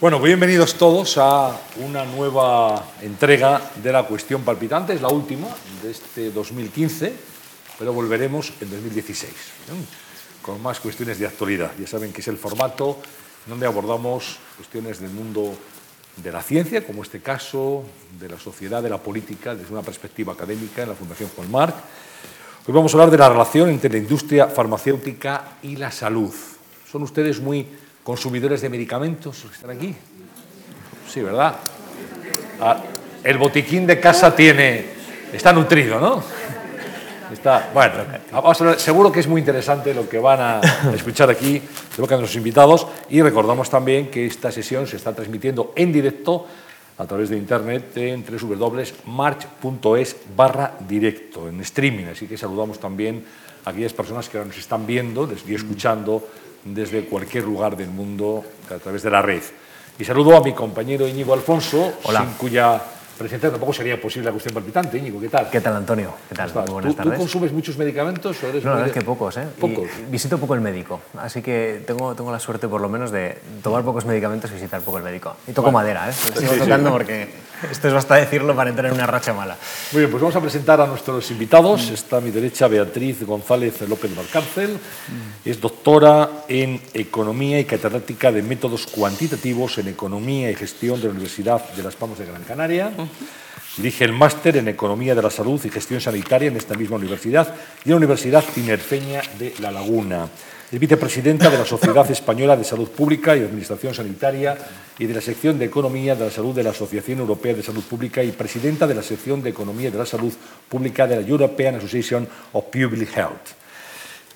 Bueno, bienvenidos todos a una nueva entrega de la cuestión palpitante. Es la última de este 2015, pero volveremos en 2016 ¿eh? con más cuestiones de actualidad. Ya saben que es el formato donde abordamos cuestiones del mundo de la ciencia, como este caso, de la sociedad, de la política, desde una perspectiva académica en la Fundación Juan Marc. Hoy vamos a hablar de la relación entre la industria farmacéutica y la salud. Son ustedes muy consumidores de medicamentos están aquí. Sí, ¿verdad? Ah, el botiquín de casa tiene, está nutrido, ¿no? Está, bueno, vamos a ver, seguro que es muy interesante lo que van a escuchar aquí de boca de nuestros invitados y recordamos también que esta sesión se está transmitiendo en directo a través de internet en www.march.es barra directo, en streaming, así que saludamos también a aquellas personas que nos están viendo y escuchando desde cualquier lugar del mundo a través de la red. Y saludo a mi compañero Íñigo Alfonso, Hola. sin cuya presencia tampoco sería posible la cuestión palpitante. Íñigo, ¿qué tal? ¿Qué tal, Antonio? ¿Qué tal? Muy buenas ¿Tú, tú tardes. consumes muchos medicamentos o eres No, la verdad es que pocos, ¿eh? Y Pocos. visito poco el médico, así que tengo, tengo la suerte por lo menos de tomar pocos medicamentos y visitar poco el médico. Y toco madera, ¿eh? Sigo tocando porque esto es basta decirlo para entrar en una racha mala. Muy bien, pues vamos a presentar a nuestros invitados. Está a mi derecha Beatriz González López Valcárcel. Es doctora en Economía y catedrática de Métodos Cuantitativos en Economía y Gestión de la Universidad de Las Palmas de Gran Canaria. Dirige el máster en Economía de la Salud y Gestión Sanitaria en esta misma universidad y en la Universidad Tinerfeña de La Laguna. Es vicepresidenta de la Sociedad Española de Salud Pública y Administración Sanitaria y de la sección de Economía de la Salud de la Asociación Europea de Salud Pública y presidenta de la sección de Economía de la Salud Pública de la European Association of Public Health.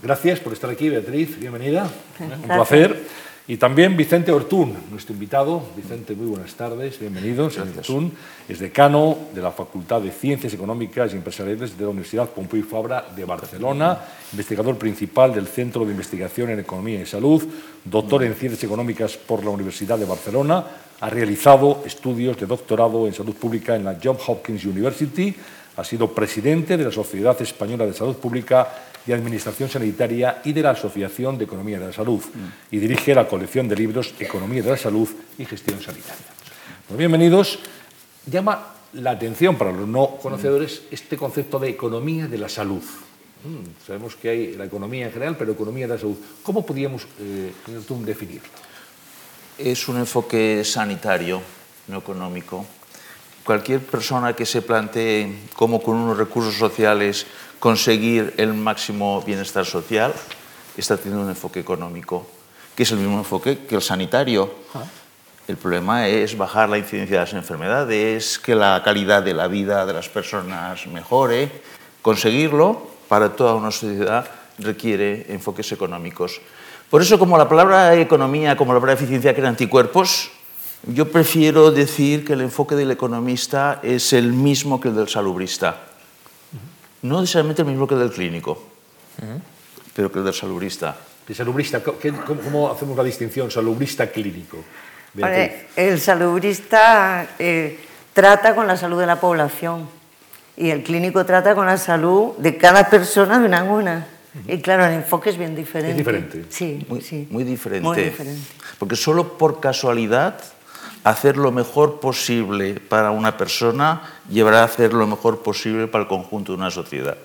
Gracias por estar aquí, Beatriz. Bienvenida. Un placer. Y también Vicente Ortún, nuestro invitado. Vicente, muy buenas tardes. Bienvenido, señor Ortún. Es decano de la Facultad de Ciencias Económicas y Empresariales de la Universidad Pompeu Fabra de Barcelona, investigador principal del Centro de Investigación en Economía y Salud, doctor en Ciencias Económicas por la Universidad de Barcelona. Ha realizado estudios de doctorado en salud pública en la Johns Hopkins University. Ha sido presidente de la Sociedad Española de Salud Pública y Administración Sanitaria y de la Asociación de Economía de la Salud y dirige la colección de libros Economía de la Salud y Gestión Sanitaria. Pues bienvenidos. Llama la atención para los no conocedores este concepto de economía de la salud. Mm, sabemos que hay la economía en general, pero economía de la salud. ¿Cómo podríamos, eh, definirlo? Es un enfoque sanitario, no económico. Cualquier persona que se plantee cómo con unos recursos sociales conseguir el máximo bienestar social está teniendo un enfoque económico, que es el mismo enfoque que el sanitario. El problema es bajar la incidencia de las enfermedades, que la calidad de la vida de las personas mejore. Conseguirlo para toda una sociedad requiere enfoques económicos. Por eso, como la palabra economía, como la palabra eficiencia crea anticuerpos, yo prefiero decir que el enfoque del economista es el mismo que el del salubrista. No necesariamente el mismo que el del clínico, pero que el del salubrista. De salubrista, ¿qué- ¿cómo, cómo hacemos la distinción salubrista clínico? Beatriz. Vale, el salubrista eh, trata con la salud de la población y el clínico trata con la salud de cada persona de una en una. Y claro, el enfoque es bien diferente. Es diferente. Sí, Muy, sí. muy diferente. Muy diferente. Porque solo por casualidad hacer lo mejor posible para una persona llevará a hacer lo mejor posible para el conjunto de una sociedad.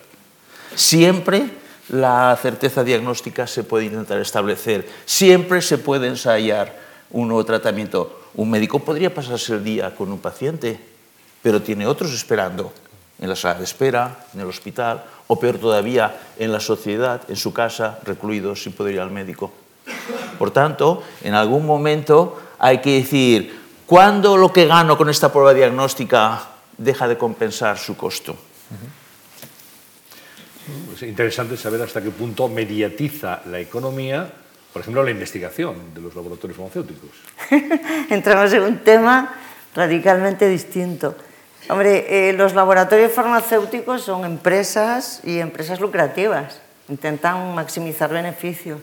Siempre la certeza diagnóstica se puede intentar establecer, siempre se puede ensayar un nuevo tratamiento. Un médico podría pasarse el día con un paciente, pero tiene otros esperando en la sala de espera, en el hospital, o peor todavía, en la sociedad, en su casa, recluido, sin poder ir al médico. Por tanto, en algún momento hay que decir, ¿cuándo lo que gano con esta prueba diagnóstica deja de compensar su costo? Es interesante saber hasta qué punto mediatiza la economía, por ejemplo, la investigación de los laboratorios farmacéuticos. Entramos en un tema radicalmente distinto. Hombre, eh, los laboratorios farmacéuticos son empresas y empresas lucrativas. Intentan maximizar beneficios.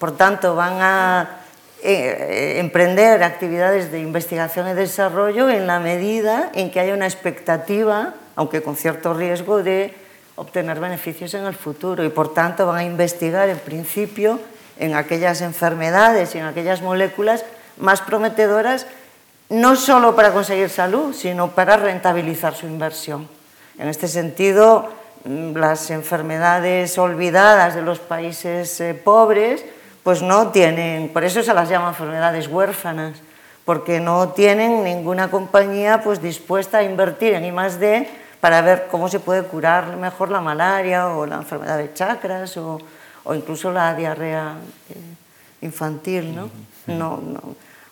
Por tanto, van a eh, eh, emprender actividades de investigación y desarrollo en la medida en que haya una expectativa, aunque con cierto riesgo, de obtener beneficios en el futuro. Y por tanto, van a investigar en principio en aquellas enfermedades y en aquellas moléculas más prometedoras, no solo para conseguir salud, sino para rentabilizar su inversión. En este sentido, mm, las enfermedades olvidadas de los países eh, pobres, pues no tienen, por eso se las llama enfermedades huérfanas, porque no tienen ninguna compañía pues dispuesta a invertir en I+D para ver cómo se puede curar mejor la malaria o la enfermedad de chakras o, o incluso la diarrea eh, infantil, ¿no? No, no.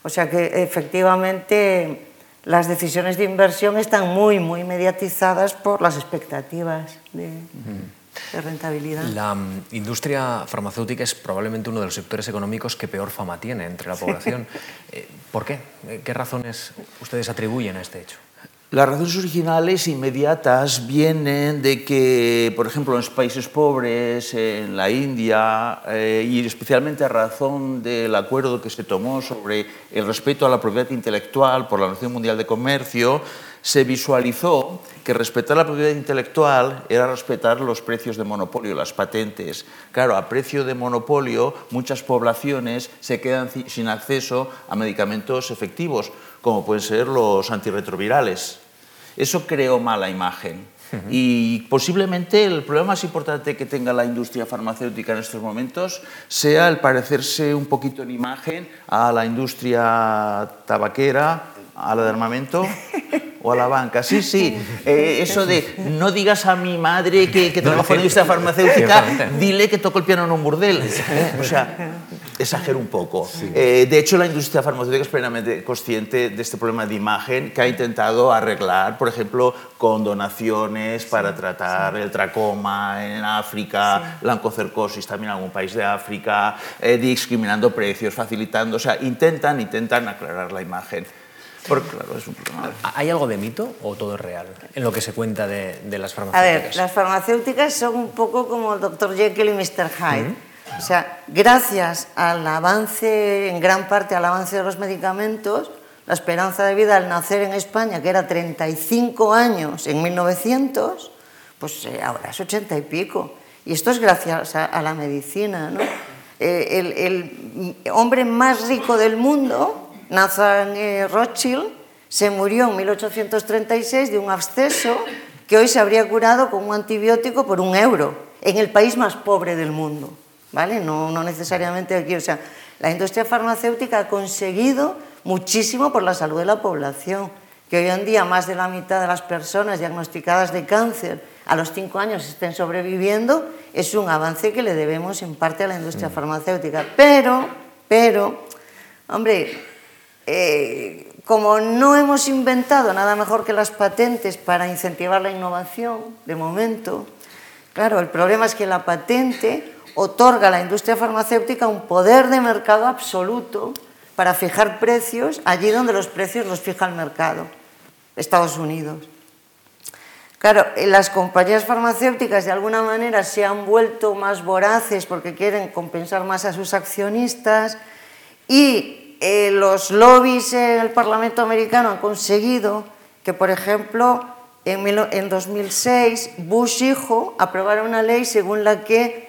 O sea que efectivamente las decisiones de inversión están muy, muy mediatizadas por las expectativas de, de rentabilidad. La um, industria farmacéutica es probablemente uno de los sectores económicos que peor fama tiene entre la población. Eh, ¿Por qué? Eh, ¿Qué razones ustedes atribuyen a este hecho? Las razones originales inmediatas vienen de que, por ejemplo, en los países pobres, en la India, eh, y especialmente a razón del acuerdo que se tomó sobre el respeto a la propiedad intelectual por la Organización Mundial de Comercio, se visualizó que respetar la propiedad intelectual era respetar los precios de monopolio, las patentes. Claro, a precio de monopolio muchas poblaciones se quedan sin acceso a medicamentos efectivos, como pueden ser los antirretrovirales. Eso creó mala imagen. Y posiblemente el problema más importante que tenga la industria farmacéutica en estos momentos sea el parecerse un poquito en imagen a la industria tabaquera, a la de armamento o a la banca. Sí, sí, eh, eso de no digas a mi madre que, que trabajo en la industria farmacéutica, dile que toco el piano en un burdel. O sea, exagero un poco. Eh, de hecho, la industria farmacéutica es plenamente consciente de este problema de imagen que ha intentado arreglar, por ejemplo, con donaciones para tratar el tracoma en África, la oncocercosis también en algún país de África, eh, discriminando precios, facilitando, o sea, intentan, intentan aclarar la imagen. Porque, claro, es un problema. ¿Hay algo de mito o todo es real en lo que se cuenta de, de las A farmacéuticas? ver, las farmacéuticas son un poco como el Dr. Jekyll y Mr. Hyde. O sea, gracias al avance, en gran parte al avance de los medicamentos, la esperanza de vida al nacer en España, que era 35 años en 1900, pues eh, ahora es 80 y pico. Y esto es gracias a, a la medicina. ¿no? Eh, el, el hombre más rico del mundo, Nathan eh, Rothschild, se murió en 1836 de un absceso que hoy se habría curado con un antibiótico por un euro, en el país más pobre del mundo. ¿Vale? No, no necesariamente aquí. O sea, la industria farmacéutica ha conseguido muchísimo por la salud de la población, que hoy en día más de la mitad de las personas diagnosticadas de cáncer a los cinco años estén sobreviviendo, es un avance que le debemos en parte a la industria farmacéutica. Pero, pero, hombre, eh, como no hemos inventado nada mejor que las patentes para incentivar la innovación, de momento, claro, el problema es que la patente otorga a la industria farmacéutica un poder de mercado absoluto para fijar precios allí donde los precios los fija el mercado, Estados Unidos. Claro, las compañías farmacéuticas de alguna manera se han vuelto más voraces porque quieren compensar más a sus accionistas y eh, los lobbies en el Parlamento americano han conseguido que, por ejemplo, en, en 2006 Bush hijo aprobara una ley según la que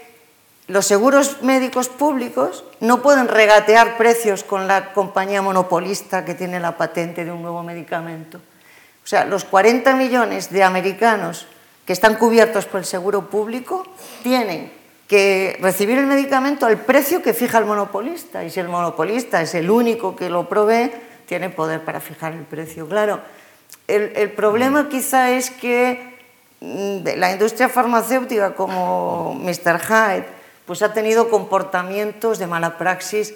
los seguros médicos públicos no pueden regatear precios con la compañía monopolista que tiene la patente de un nuevo medicamento. O sea, los 40 millones de americanos que están cubiertos por el seguro público tienen que recibir el medicamento al precio que fija el monopolista. Y si el monopolista es el único que lo provee, tiene poder para fijar el precio. Claro, el, el problema quizá es que mm, la industria farmacéutica como Mr. Hyde pues ha tenido comportamientos de mala praxis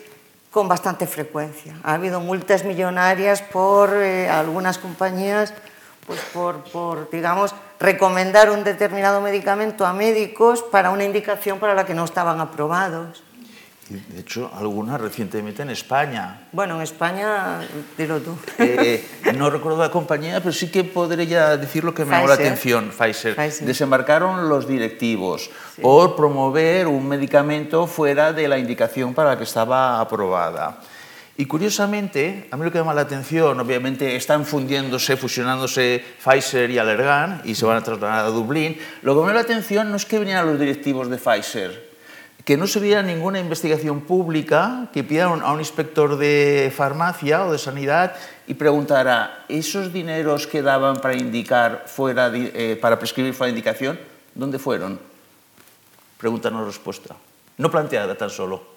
con bastante frecuencia. Ha habido multas millonarias por eh, algunas compañías pues por, por, digamos, recomendar un determinado medicamento a médicos para una indicación para la que no estaban aprobados. De hecho, algunas recientemente en España. Bueno, en España, dilo tú. Eh, no recuerdo la compañía, pero sí que podría decir lo que me llamó la atención, Pfizer. Pfizer. Desembarcaron los directivos sí. por promover un medicamento fuera de la indicación para la que estaba aprobada. Y curiosamente, a mí lo que llama la atención, obviamente están fundiéndose, fusionándose Pfizer y Allergan y se van a trasladar a Dublín. Lo que me llama la atención no es que vinieran los directivos de Pfizer, que no se viera ninguna investigación pública que pidiera a un inspector de farmacia o de sanidad y preguntara, ¿esos dineros que daban para indicar fuera, eh, para prescribir fuera de indicación, dónde fueron? Pregunta no respuesta. No planteada tan solo.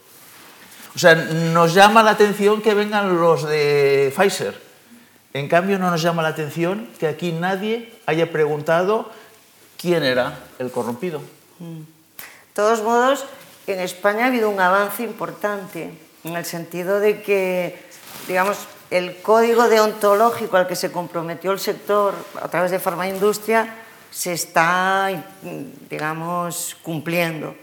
O sea, nos llama la atención que vengan los de Pfizer. En cambio, no nos llama la atención que aquí nadie haya preguntado quién era el corrompido. Mm. De todos modos, en España ha habido un avance importante en el sentido de que, digamos, el código deontológico al que se comprometió el sector a través de farmaindustria se está, digamos, cumpliendo.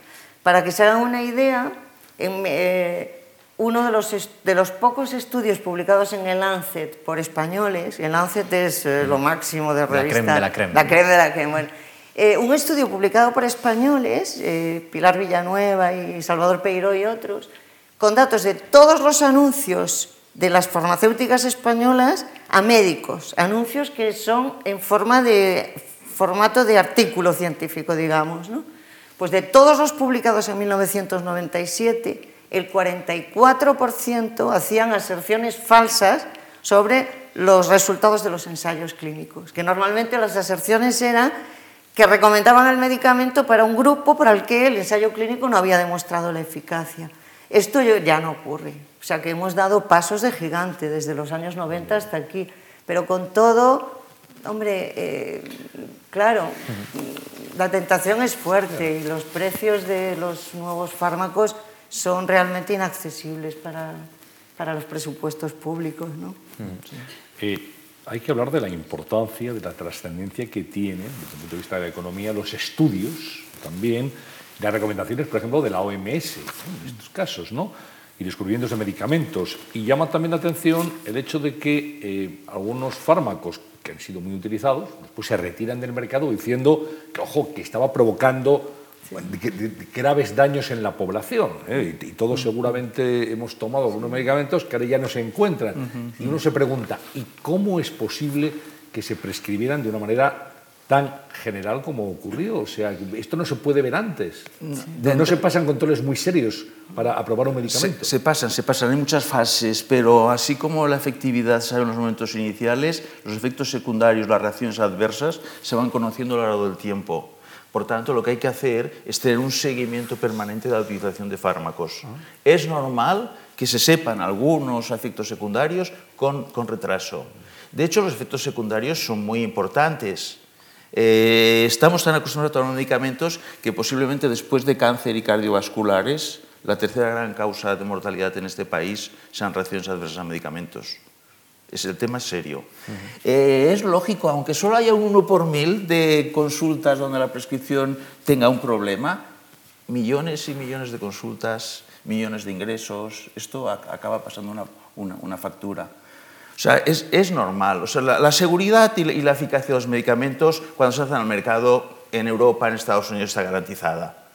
Para que se hagan una idea, en, eh, uno de los, de los, pocos estudios publicados en el Lancet por españoles, el Lancet es eh, lo máximo de revista. La creme de la creme. La creme de la creme. Bueno, eh, un estudio publicado por españoles, eh, Pilar Villanueva y Salvador Peiró y otros, con datos de todos los anuncios de las farmacéuticas españolas a médicos, anuncios que son en forma de formato de artículo científico, digamos. ¿no? Pues de todos los publicados en 1997, el 44% hacían aserciones falsas sobre los resultados de los ensayos clínicos, que normalmente las aserciones eran que recomendaban el medicamento para un grupo para el que el ensayo clínico no había demostrado la eficacia. Esto ya no ocurre. O sea que hemos dado pasos de gigante desde los años 90 hasta aquí. Pero con todo, hombre, eh, claro, la tentación es fuerte y los precios de los nuevos fármacos son realmente inaccesibles para, para los presupuestos públicos. ¿no? Sí. Eh, hay que hablar de la importancia, de la trascendencia que tienen, desde el punto de vista de la economía, los estudios también, las recomendaciones, por ejemplo, de la OMS en estos casos, ¿no? y descubriéndose medicamentos. Y llama también la atención el hecho de que eh, algunos fármacos que han sido muy utilizados, pues se retiran del mercado diciendo que, ojo, que estaba provocando graves daños en la población. ¿eh? Y, todos seguramente hemos tomado algunos medicamentos que ahora ya no se encuentran. Y uno se pregunta, ¿y cómo es posible que se prescribieran de una manera tan general como ocurrió? O sea, esto no se puede ver antes. No, no se pasan controles muy serios para aprobar un medicamento. Se, se, pasan, se pasan. Hay muchas fases, pero así como la efectividad sale en los momentos iniciales, los efectos secundarios, las reacciones adversas, se van conociendo a lo largo del tiempo. Por tanto, lo que hay que hacer es tener un seguimiento permanente de la utilización de fármacos. Ah. Es normal que se sepan algunos efectos secundarios con, con, retraso. De hecho, los efectos secundarios son muy importantes. Eh, estamos tan acostumbrados a tomar medicamentos que posiblemente después de cáncer y cardiovasculares, la tercera gran causa de mortalidad en este país sean reacciones adversas a medicamentos. Es el tema serio. Uh -huh. eh, es lógico, aunque solo haya uno por mil de consultas donde la prescripción tenga un problema, millones y millones de consultas, millones de ingresos, esto acaba pasando una, una, una factura. O sea, es, es normal. O sea, la, la seguridad y la, y la, eficacia de los medicamentos cuando se hacen al mercado en Europa, en Estados Unidos, está garantizada.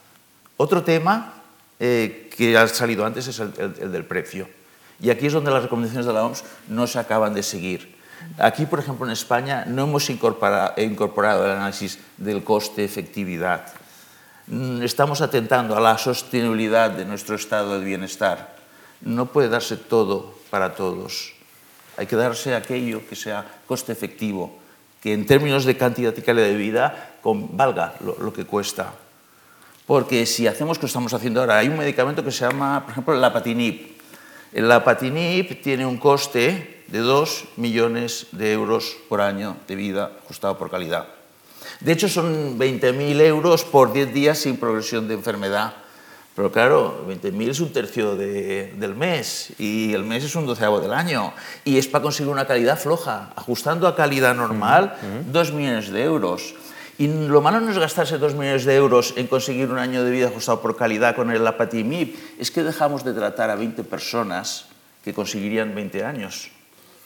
Otro tema eh, que ha salido antes es el, el, el del precio. Y aquí es donde las recomendaciones de la OMS no se acaban de seguir. Aquí, por ejemplo, en España no hemos incorporado, el análisis del coste-efectividad. Mm, estamos atentando a la sostenibilidad de nuestro estado de bienestar. No puede darse todo para todos. Hay que darse aquello que sea coste efectivo, que en términos de cantidad y calidad de vida valga lo, lo que cuesta. Porque si hacemos lo que estamos haciendo ahora, hay un medicamento que se llama, por ejemplo, la patinib, la Patinip tiene un coste de 2 millones de euros por año de vida ajustado por calidad. De hecho, son 20.000 euros por 10 días sin progresión de enfermedad. Pero claro, 20.000 es un tercio de, del mes y el mes es un doceavo del año. Y es para conseguir una calidad floja. Ajustando a calidad normal, uh -huh. 2 millones de euros. Y lo malo no es gastarse dos millones de euros en conseguir un año de vida ajustado por calidad con el Apatimib, es que dejamos de tratar a 20 personas que conseguirían 20 años.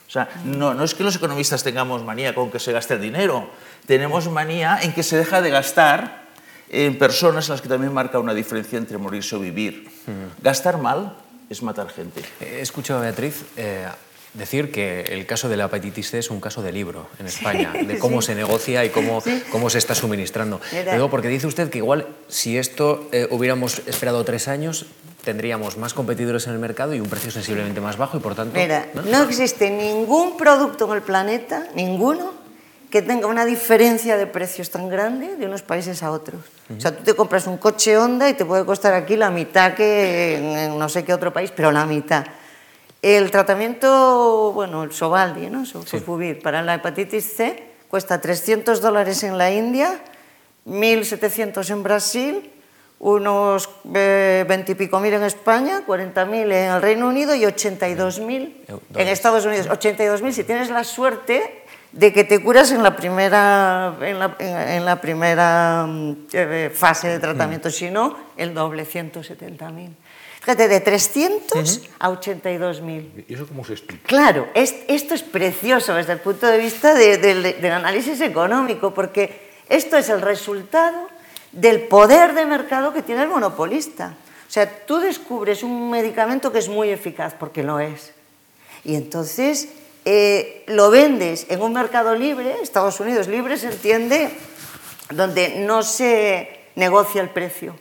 O sea, no, no es que los economistas tengamos manía con que se gaste el dinero, tenemos manía en que se deja de gastar en personas en las que también marca una diferencia entre morirse o vivir. -huh. Gastar mal es matar gente. He escuchado a Beatriz eh, decir que el caso de la hepatitis C es un caso de libro en España, de cómo se negocia y cómo, cómo se está suministrando. Luego, porque dice usted que igual si esto eh, hubiéramos esperado tres años, tendríamos más competidores en el mercado y un precio sensiblemente más bajo y por tanto... Mira, no, no existe ningún producto en el planeta, ninguno, que tenga una diferencia de precios tan grande de unos países a otros. Uh -huh. O sea, tú te compras un coche Honda y te puede costar aquí la mitad que en no sé qué otro país, pero la mitad. El tratamiento, bueno, el Sovaldi, ¿no? Sofovir, sí. para la hepatitis C cuesta 300 dólares en la India, 1.700 en Brasil, unos eh, 20 y pico mil en España, 40.000 en el Reino Unido y 82.000 en Estados Unidos. 82.000 si tienes la suerte de que te curas en la primera, en la, en la primera eh, fase de tratamiento, si no, el doble, 170.000. Fíjate, de 300 uh -huh. a 82.000. ¿Y eso cómo se explica? Claro, es, esto es precioso desde el punto de vista de, de, del análisis económico, porque esto es el resultado del poder de mercado que tiene el monopolista. O sea, tú descubres un medicamento que es muy eficaz, porque lo es. Y entonces eh, lo vendes en un mercado libre, Estados Unidos libre se entiende, donde no se negocia el precio.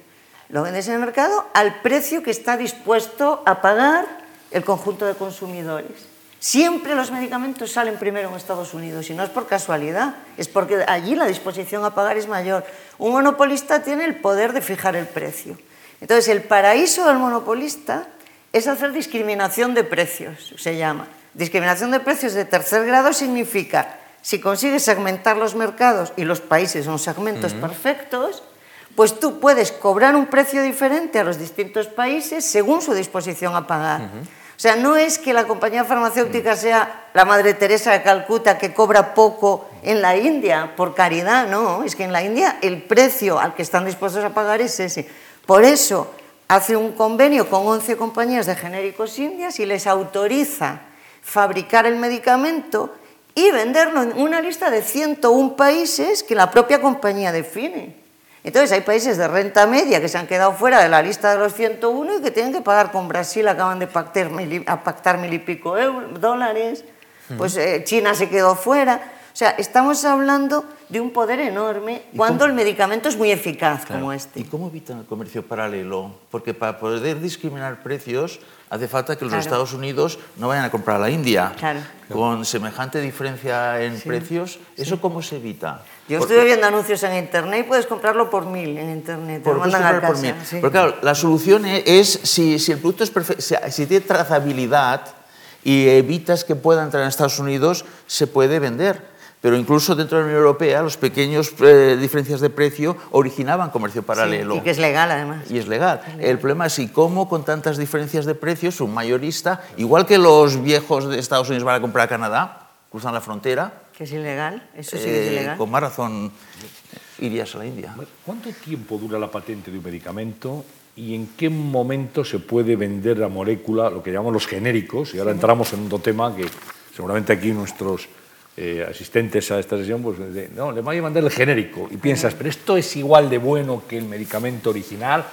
Lo vendes en el mercado al precio que está dispuesto a pagar el conjunto de consumidores. Siempre los medicamentos salen primero en Estados Unidos y no es por casualidad, es porque allí la disposición a pagar es mayor. Un monopolista tiene el poder de fijar el precio. Entonces, el paraíso del monopolista es hacer discriminación de precios, se llama. Discriminación de precios de tercer grado significa, si consigues segmentar los mercados y los países son segmentos uh -huh. perfectos, pues tú puedes cobrar un precio diferente a los distintos países según su disposición a pagar. Uh -huh. O sea, no es que la compañía farmacéutica sea la Madre Teresa de Calcuta que cobra poco en la India por caridad, no, es que en la India el precio al que están dispuestos a pagar es ese. Por eso hace un convenio con 11 compañías de genéricos indias y les autoriza fabricar el medicamento y venderlo en una lista de 101 países que la propia compañía define. Entonces hay países de renta media que se han quedado fuera de la lista de los 101 y que tienen que pagar con Brasil, acaban de pactar mil, pactar mil y pico dólares, pues eh, China se quedó fuera. O sea, estamos hablando de un poder enorme cuando cómo? el medicamento es muy eficaz claro. como este. ¿Y cómo evitan el comercio paralelo? Porque para poder discriminar precios hace falta que los claro. Estados Unidos no vayan a comprar a la India. Claro. Con semejante diferencia en sí. precios, ¿eso sí. cómo se evita? Yo Porque, estuve viendo anuncios en Internet y puedes comprarlo por mil en Internet. Por, mandan a casa, por mil. Sí. Porque claro, la solución es, si, si el producto es perfecto, si, si tiene trazabilidad y evitas que pueda entrar en Estados Unidos, se puede vender pero incluso dentro de la Unión Europea los pequeños eh, diferencias de precio originaban comercio paralelo. Sí, y que es legal además. Y es legal. es legal. El problema es si cómo con tantas diferencias de precios un mayorista, igual que los viejos de Estados Unidos van a comprar a Canadá, cruzan la frontera. Que es ilegal, eso sí eh, es ilegal. Con más razón irías a la India. ¿Cuánto tiempo dura la patente de un medicamento y en qué momento se puede vender la molécula, lo que llamamos los genéricos? Y ahora entramos en otro tema que seguramente aquí nuestros eh, asistentes a esta sesión, pues de, no, le voy a mandar el genérico y piensas, pero esto es igual de bueno que el medicamento original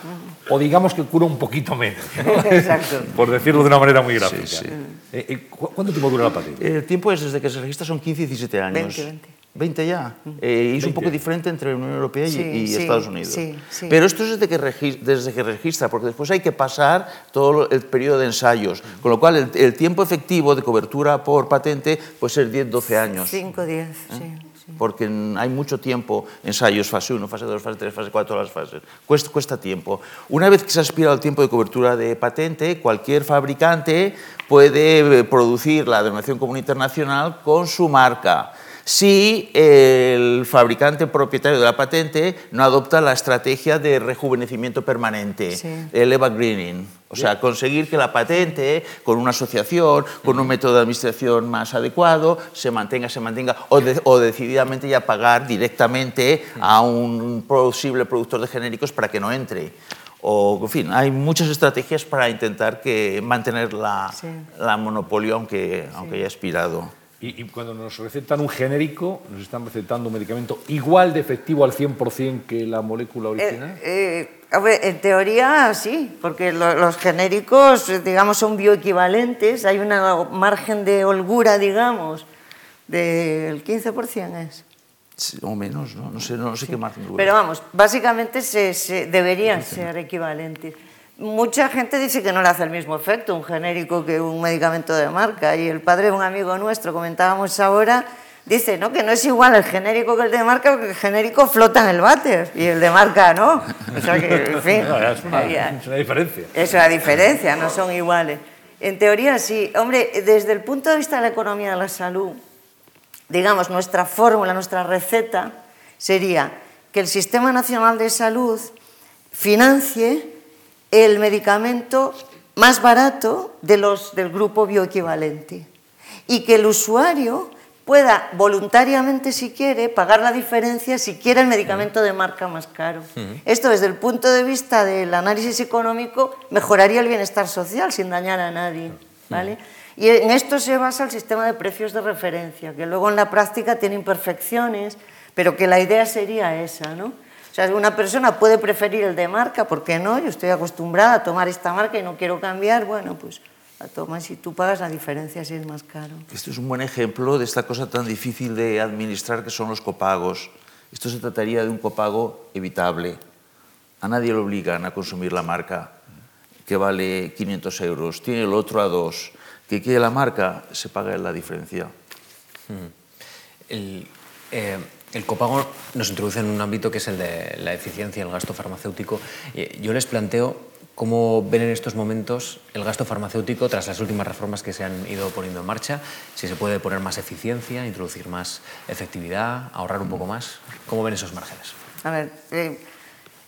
o digamos que cura un poquito menos, ¿no? Exacto. por decirlo de una manera muy gráfica. Sí, sí. Eh, eh, ¿Cuánto tiempo dura la patente? El tiempo es desde que se registra son 15 y 17 años. 20, 20. 20 ya. Eh, y es un poco diferente entre la Unión Europea y, sí, y sí, Estados Unidos. Sí, sí. Pero esto es desde que, registra, desde que registra, porque después hay que pasar todo el periodo de ensayos. Con lo cual, el, el tiempo efectivo de cobertura por patente puede ser 10-12 años. 5, 10, ¿Eh? sí. Porque hay mucho tiempo, ensayos, fase 1, fase 2, fase 3, fase 4, todas las fases. Cuesta, cuesta tiempo. Una vez que se ha expirado el tiempo de cobertura de patente, cualquier fabricante puede producir la denominación común internacional con su marca si el fabricante propietario de la patente no adopta la estrategia de rejuvenecimiento permanente, sí. el evergreening. O sea, conseguir que la patente, con una asociación, con un método de administración más adecuado, se mantenga, se mantenga, o, de, o decididamente ya pagar directamente a un posible productor de genéricos para que no entre o en fin, hay muchas estrategias para intentar que mantener la, sí. la monopolio aunque, sí. aunque haya expirado. Y, y, cuando nos recetan un genérico, nos están recetando un medicamento igual de efectivo al 100% que la molécula original. Eh, eh, en teoría sí, porque los genéricos, digamos, son bioequivalentes, hay un margen de holgura, digamos, del 15% es. o menos, ¿no? No sé, no sé qué margen de holgura. Pero vamos, básicamente se, se deberían ser equivalentes. Mucha gente dice que no le hace el mismo efecto un genérico que un medicamento de marca. Y el padre de un amigo nuestro, comentábamos ahora, dice ¿no? que no es igual el genérico que el de marca, porque el genérico flota en el váter y el de marca no. O sea que, en fin. es, una, es una diferencia. Es una diferencia, no son iguales. En teoría sí. Hombre, desde el punto de vista de la economía de la salud, digamos, nuestra fórmula, nuestra receta sería que el Sistema Nacional de Salud financie el medicamento más barato de los del grupo bioequivalente y que el usuario pueda voluntariamente, si quiere, pagar la diferencia si quiere el medicamento de marca más caro. Esto desde el punto de vista del análisis económico mejoraría el bienestar social sin dañar a nadie. ¿vale? Y en esto se basa el sistema de precios de referencia, que luego en la práctica tiene imperfecciones, pero que la idea sería esa, ¿no? Sea, una persona puede preferir el de marca, ¿por qué no? Yo estoy acostumbrada a tomar esta marca y no quiero cambiar, bueno, pues la tomas y tú pagas la diferencia si es más caro. Esto es un buen ejemplo de esta cosa tan difícil de administrar que son los copagos. Esto se trataría de un copago evitable. A nadie le obligan a consumir la marca que vale 500 euros. Tiene el otro a dos. Que quiere la marca, se paga la diferencia. Mm. El, eh, el copago nos introduce en un ámbito que es el de la eficiencia, el gasto farmacéutico. Yo les planteo cómo ven en estos momentos el gasto farmacéutico tras las últimas reformas que se han ido poniendo en marcha, si se puede poner más eficiencia, introducir más efectividad, ahorrar un poco más. ¿Cómo ven esos márgenes? A ver, eh,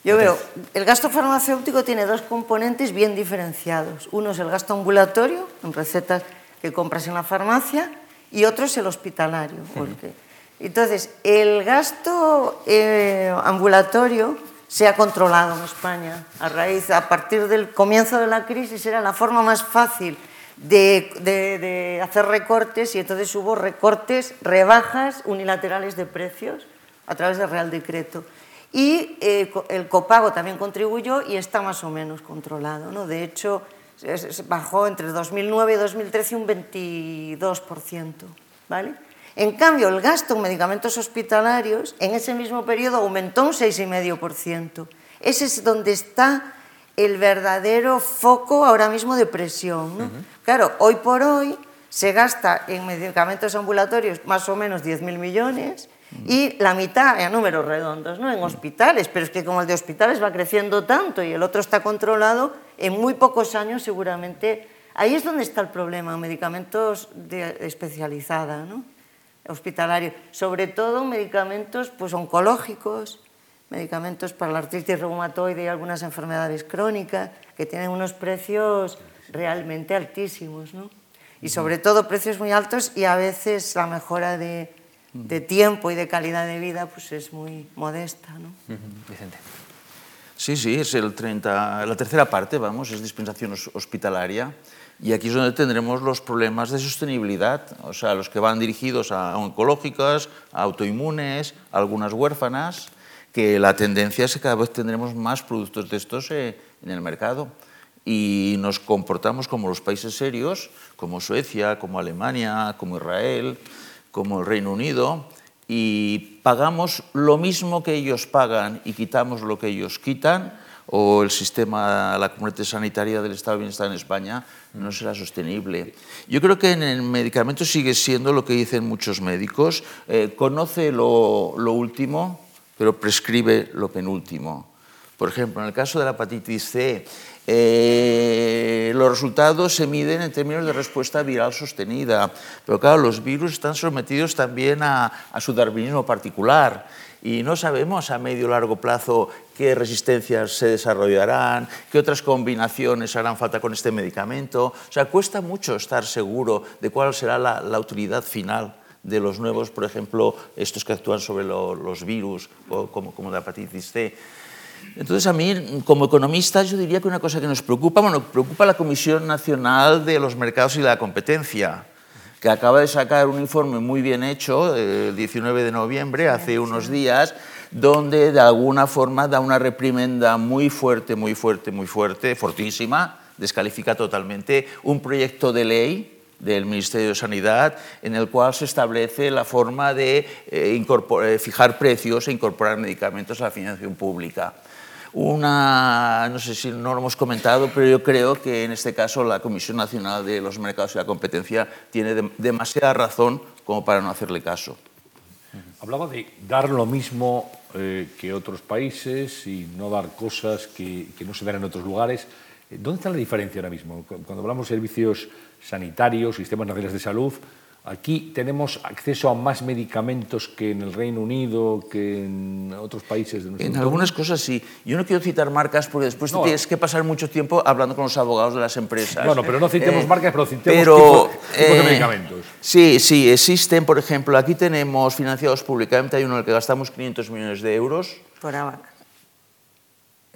yo veo, el gasto farmacéutico tiene dos componentes bien diferenciados. Uno es el gasto ambulatorio, en recetas que compras en la farmacia, y otro es el hospitalario. Porque, entonces, el gasto eh, ambulatorio se ha controlado en España a raíz, a partir del comienzo de la crisis, era la forma más fácil de, hacer recortes y entonces hubo recortes, rebajas unilaterales de precios a través del Real Decreto. Y eh, el copago también contribuyó y está más o menos controlado. ¿no? De hecho, bajó entre 2009 y 2013 un 22%. ¿vale? En cambio, el gasto en medicamentos hospitalarios en ese mismo periodo aumentó un 6,5%. Ese es donde está el verdadero foco ahora mismo de presión. ¿no? Uh -huh. Claro, hoy por hoy se gasta en medicamentos ambulatorios más o menos 10.000 millones y la mitad en números redondos, ¿no? en hospitales, pero es que como el de hospitales va creciendo tanto y el otro está controlado, en muy pocos años seguramente, ahí es donde está el problema, medicamentos de especializada, ¿no? Hospitalario, sobre todo medicamentos pues, oncológicos, medicamentos para la artritis reumatoide y algunas enfermedades crónicas, que tienen unos precios realmente altísimos, ¿no? y sobre todo precios muy altos y a veces la mejora de, de tiempo y de calidad de vida pues es muy modesta. ¿no? Uh -huh. Vicente. Sí, sí, es el 30, la tercera parte, vamos, es dispensación hospitalaria. Y aquí es donde tendremos los problemas de sostenibilidad, o sea, los que van dirigidos a oncológicas, a autoinmunes, a algunas huérfanas, que la tendencia es que cada vez tendremos más productos de estos eh, en el mercado. Y nos comportamos como los países serios, como Suecia, como Alemania, como Israel, como el Reino Unido, y pagamos lo mismo que ellos pagan y quitamos lo que ellos quitan, o el sistema, la comunidad sanitaria del Estado de Bienestar en España no será sostenible. Yo creo que en el medicamento sigue siendo lo que dicen muchos médicos, eh, conoce lo, último, pero prescribe lo penúltimo. Por ejemplo, en el caso de la hepatitis C, eh, los resultados se miden en términos de respuesta viral sostenida, pero claro, los virus están sometidos también a, a su darwinismo particular y no sabemos a medio o largo plazo qué resistencias se desarrollarán, qué otras combinaciones harán falta con este medicamento. O sea, cuesta mucho estar seguro de cuál será la, la utilidad final de los nuevos, por ejemplo, estos que actúan sobre lo, los virus, o como, como la hepatitis C. Entonces, a mí, como economista, yo diría que una cosa que nos preocupa, bueno, preocupa la Comisión Nacional de los Mercados y la Competencia, que acaba de sacar un informe muy bien hecho, el 19 de noviembre, hace unos días, donde de alguna forma da una reprimenda muy fuerte, muy fuerte, muy fuerte, fortísima, descalifica totalmente un proyecto de ley del Ministerio de Sanidad en el cual se establece la forma de eh, eh, fijar precios e incorporar medicamentos a la financiación pública. Una, no sé si no lo hemos comentado, pero yo creo que en este caso la Comisión Nacional de los Mercados y la Competencia tiene demasiada razón como para no hacerle caso. Hablaba de dar lo mismo eh, que otros países y no dar cosas que, que no se dan en otros lugares. ¿Dónde está la diferencia ahora mismo? Cuando hablamos de servicios sanitarios, sistemas nacionales de salud, aquí tenemos acceso a más medicamentos que en el Reino Unido, que en otros países de nuestro En algunas cosas sí. Yo no quiero citar marcas porque después no, tienes que pasar mucho tiempo hablando con los abogados de las empresas. Bueno, pero no citemos eh, marcas, pero citemos pero, tipos, de eh, medicamentos. Sí, sí, existen, por ejemplo, aquí tenemos financiados públicamente, hay uno en el que gastamos 500 millones de euros. Por ABAC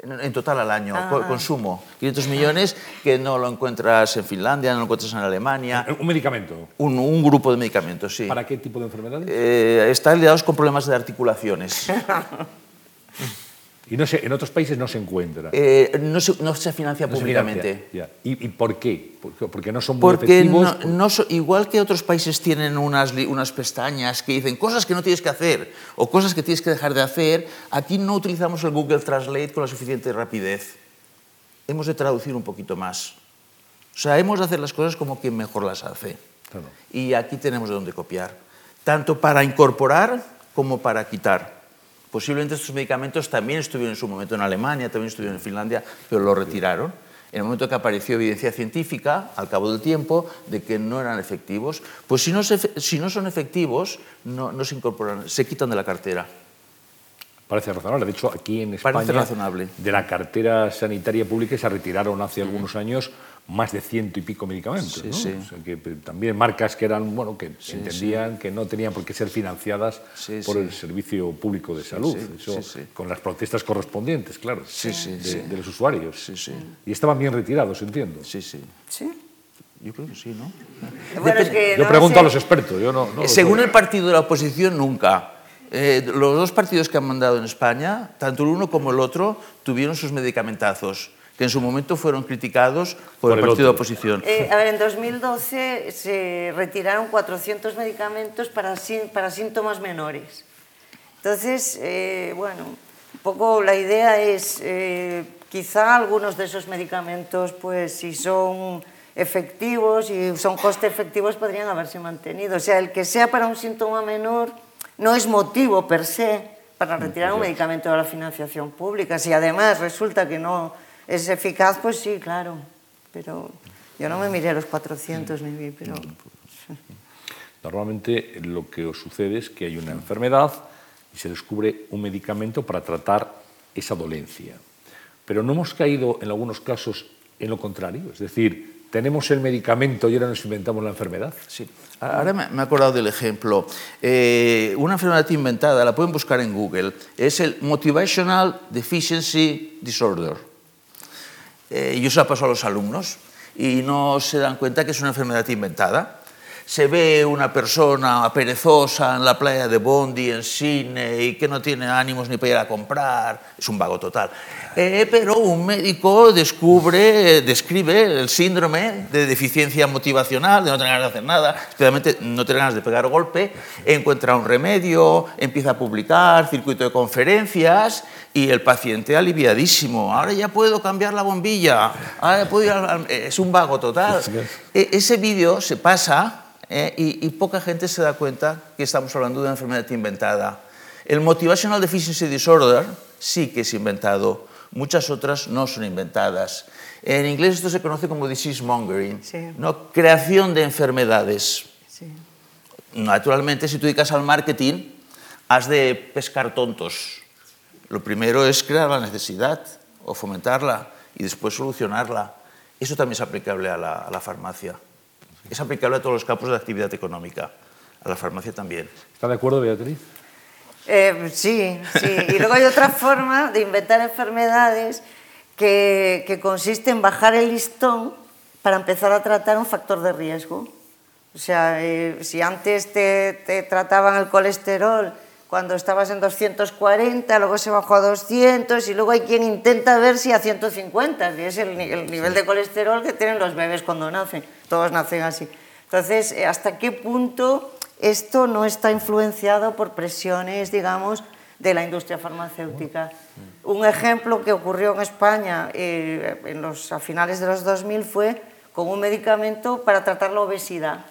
en total al año, ah. consumo. 500 millones que no lo encuentras en Finlandia, no lo encuentras en Alemania. ¿Un medicamento? Un, un grupo de medicamentos, sí. ¿Para qué tipo de enfermedades? Eh, están lidiados con problemas de articulaciones. Y no se, en otros países no se encuentra. Eh, no, se, no, se, financia no públicamente. Se financia, ¿Y, ¿Y, por qué? Porque no son muy Porque efectivos. No, so, igual que otros países tienen unas, unas pestañas que dicen cosas que no tienes que hacer o cosas que tienes que dejar de hacer, aquí no utilizamos el Google Translate con la suficiente rapidez. Hemos de traducir un poquito más. O sea, hemos de hacer las cosas como quien mejor las hace. Claro. Y aquí tenemos de dónde copiar. Tanto para incorporar como para quitar. Posiblemente estos medicamentos también estuvieron en su momento en Alemania, también estuvieron en Finlandia, pero lo retiraron. En el momento que apareció evidencia científica, al cabo del tiempo, de que no eran efectivos, pues si no, se, si no son efectivos, no, no se incorporan, se quitan de la cartera. Parece razonable. De hecho, aquí en España, de la cartera sanitaria pública se retiraron hace algunos años más de ciento y pico medicamentos. ¿no? O sea, que también marcas que eran, bueno, que entendían que no tenían por qué ser financiadas por el Servicio Público de Salud. Eso, con las protestas correspondientes, claro, de, de, los usuarios. Y estaban bien retirados, entiendo. Sí, sí. ¿Sí? Yo creo que sí, ¿no? Bueno, es que yo no pregunto a los expertos. Yo no, no Según el partido de la oposición, nunca. Eh, los dos partidos que han mandado en España, tanto el uno como el otro, tuvieron sus medicamentazos que en su momento fueron criticados por, por el, el partido otro. de oposición. Eh, a ver, en 2012 se retiraron 400 medicamentos para, para síntomas menores. Entonces, eh, bueno, un poco la idea es, eh, quizá algunos de esos medicamentos, pues si son efectivos y son coste efectivos, podrían haberse mantenido. O sea, el que sea para un síntoma menor no es motivo per se para retirar un medicamento de la financiación pública. Si además resulta que no es eficaz, pues sí, claro. Pero yo no me miré los 400 ni vi, pero... Normalmente lo que os sucede es que hay una enfermedad y se descubre un medicamento para tratar esa dolencia. Pero no hemos caído en algunos casos en lo contrario, es decir, tenemos el medicamento y ahora nos inventamos la enfermedad. Sí. Ahora me he acordado del ejemplo. Eh, una enfermedad inventada, la pueden buscar en Google, es el Motivational Deficiency Disorder. Eh, yo se la a los alumnos y no se dan cuenta que es una enfermedad inventada. Se ve una persona perezosa en la playa de Bondi, en cine, y que no tiene ánimos ni para ir a comprar. Es un vago total. Eh, pero un médico descubre, describe el síndrome de deficiencia motivacional, de no tener ganas de hacer nada, especialmente no tener ganas de pegar golpe, encuentra un remedio, empieza a publicar, circuito de conferencias, y el paciente aliviadísimo. Ahora ya puedo cambiar la bombilla, ahora puedo ir al... es un vago total. E, ese vídeo se pasa eh, y, y poca gente se da cuenta que estamos hablando de una enfermedad inventada. El Motivational Deficiency Disorder sí que es inventado, muchas otras no son inventadas. En inglés esto se conoce como disease mongering, Sí. ¿no? creación de enfermedades. Sí. Naturalmente, si tú dedicas al marketing, has de pescar tontos. Lo primero es crear la necesidad o fomentarla y después solucionarla. Eso también es aplicable a la, a la farmacia. Es aplicable a todos los campos de actividad económica. A la farmacia también. ¿Está de acuerdo, Beatriz? Eh, sí, sí. Y luego hay otra forma de inventar enfermedades que, que, consiste en bajar el listón para empezar a tratar un factor de riesgo. O sea, eh, si antes te, te, trataban el colesterol cuando estabas en 240, luego se bajó a 200 y luego hay quien intenta ver si a 150, que es el, el nivel de colesterol que tienen los bebés cuando nacen. Todos nacen así. Entonces, eh, ¿hasta qué punto esto no está influenciado por presiones, digamos, de la industria farmacéutica? Un ejemplo que ocurrió en España eh, en los, a finales de los 2000 fue con un medicamento para tratar la obesidad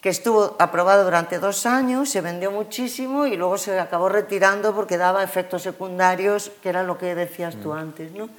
que estuvo aprobado durante dos años, se vendió muchísimo y luego se acabó retirando porque daba efectos secundarios, que era lo que decías tú antes. ¿no?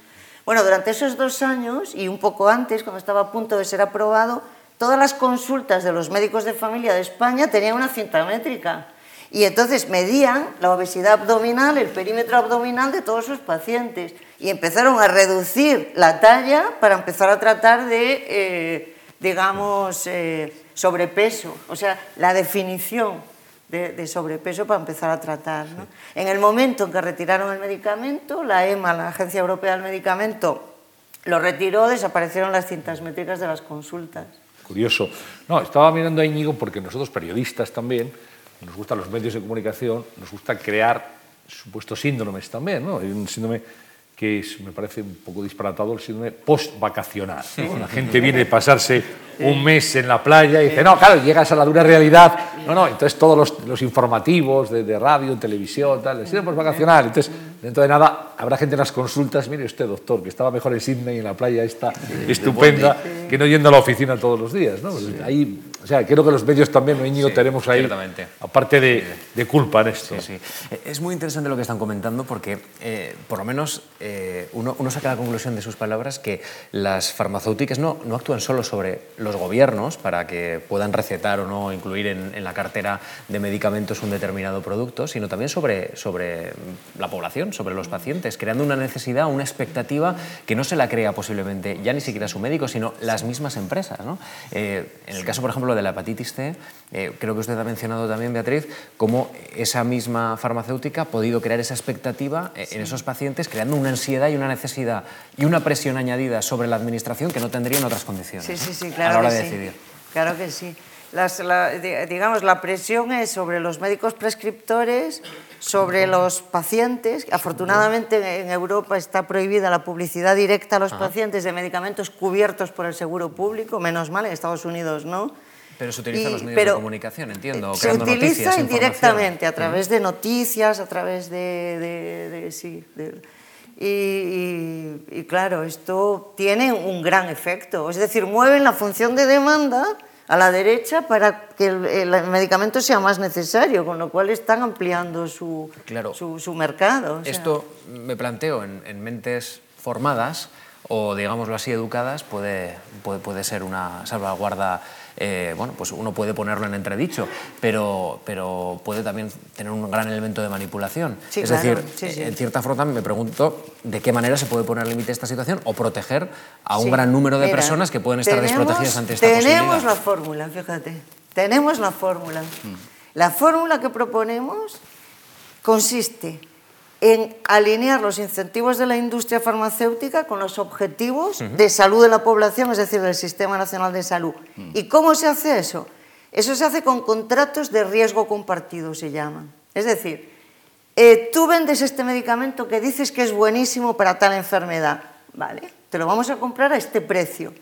Bueno, durante esos dos años y un poco antes, cuando estaba a punto de ser aprobado, todas las consultas de los médicos de familia de España tenían una cinta métrica. Y entonces medían la obesidad abdominal, el perímetro abdominal de todos sus pacientes. Y empezaron a reducir la talla para empezar a tratar de, eh, digamos, eh, sobrepeso, o sea, la definición de, sobrepeso para empezar a tratar. En el momento en que retiraron el medicamento, la EMA, la Agencia Europea del Medicamento, lo retiró, desaparecieron las cintas métricas de las consultas. Curioso. No, estaba mirando a Íñigo porque nosotros periodistas también, nos gustan los medios de comunicación, nos gusta crear supuestos síndromes también, ¿no? Hay un síndrome que es, me parece un poco disparatado, el síndrome post-vacacional. La gente viene a pasarse un mes en la playa y dice, no, claro, llegas a la dura realidad. No, no, entonces todos los, los informativos de, de, radio, televisión, tal, el síndrome post-vacacional. Entonces, dentro de nada, habrá gente en las consultas, mire usted, doctor, que estaba mejor en Sydney, en la playa esta estupenda, que no yendo a la oficina todos los días. ¿no? Ahí o sea, creo que los medios también, Íñigo, sí, tenemos ahí, aparte de, de, culpa en esto. Sí, sí. Es muy interesante lo que están comentando porque, eh, por lo menos, eh, uno, uno, saca la conclusión de sus palabras que las farmacéuticas no, no, actúan solo sobre los gobiernos para que puedan recetar o no incluir en, en, la cartera de medicamentos un determinado producto, sino también sobre, sobre la población, sobre los pacientes, creando una necesidad, una expectativa que no se la crea posiblemente ya ni siquiera su médico, sino las mismas empresas. ¿no? Eh, en el caso, por ejemplo, de la hepatitis C, eh, creo que usted ha mencionado también, Beatriz, cómo esa misma farmacéutica ha podido crear esa expectativa eh, en esos pacientes, creando una ansiedad y una necesidad y una presión añadida sobre la administración que no tendría en otras condiciones sí, sí, sí, claro a la hora que de sí. decidir. Claro que sí. Las, la, digamos, la presión es sobre los médicos prescriptores, sobre los pacientes. Afortunadamente en Europa está prohibida la publicidad directa a los Ajá. pacientes de medicamentos cubiertos por el seguro público, menos mal, en Estados Unidos no. Pero se utilizan y, los medios de comunicación, entiendo, Se creando utiliza noticias, indirectamente, a través de noticias, a través de... de, de sí, de, y, y, y, claro, esto tiene un gran efecto. Es decir, mueven la función de demanda a la derecha para que el, el medicamento sea más necesario, con lo cual están ampliando su, claro. su, su mercado. O sea. Esto me planteo en, en mentes formadas o, digámoslo así, educadas, puede, puede, puede ser una salvaguarda eh, bueno, pues uno puede ponerlo en entredicho, pero, pero puede también tener un gran elemento de manipulación. Sí, es claro, decir, sí, sí. en cierta forma me pregunto de qué manera se puede poner límite a esta situación o proteger a un gran número de Mira, personas que pueden estar tenemos, desprotegidas ante esta Tenemos posibilidad. la fórmula, fíjate. Tenemos la fórmula. Mm. La fórmula que proponemos consiste en alinear los incentivos de la industria farmacéutica con los objetivos uh -huh. de salud de la población, es decir, del Sistema Nacional de Salud. Uh -huh. ¿Y cómo se hace eso? Eso se hace con contratos de riesgo compartido, se llaman. Es decir, eh, tú vendes este medicamento que dices que es buenísimo para tal enfermedad, ¿vale? Te lo vamos a comprar a este precio.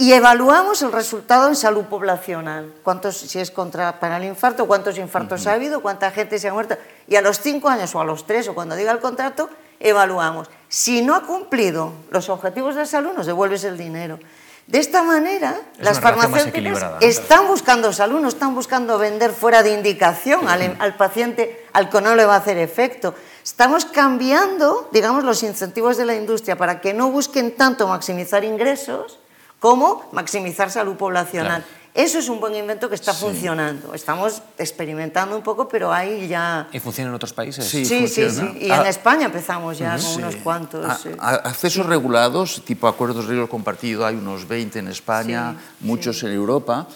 Y evaluamos el resultado en salud poblacional. Cuántos, si es contra, para el infarto, cuántos infartos uh -huh. ha habido, cuánta gente se ha muerto. Y a los cinco años o a los tres o cuando diga el contrato, evaluamos. Si no ha cumplido los objetivos de salud, nos devuelves el dinero. De esta manera, es las farmacéuticas están buscando salud, no están buscando vender fuera de indicación al, al paciente al que no le va a hacer efecto. Estamos cambiando, digamos, los incentivos de la industria para que no busquen tanto maximizar ingresos, como maximizar salud poblacional. Claro. Eso es un buen invento que está sí. funcionando. Estamos experimentando un poco, pero ahí ya... ¿Y funciona en otros países? Sí, sí, sí, sí. Y en España empezamos ya con unos cuantos. A, accesos regulados, tipo acuerdos de riesgo compartido, hay unos 20 en España, muchos en Europa.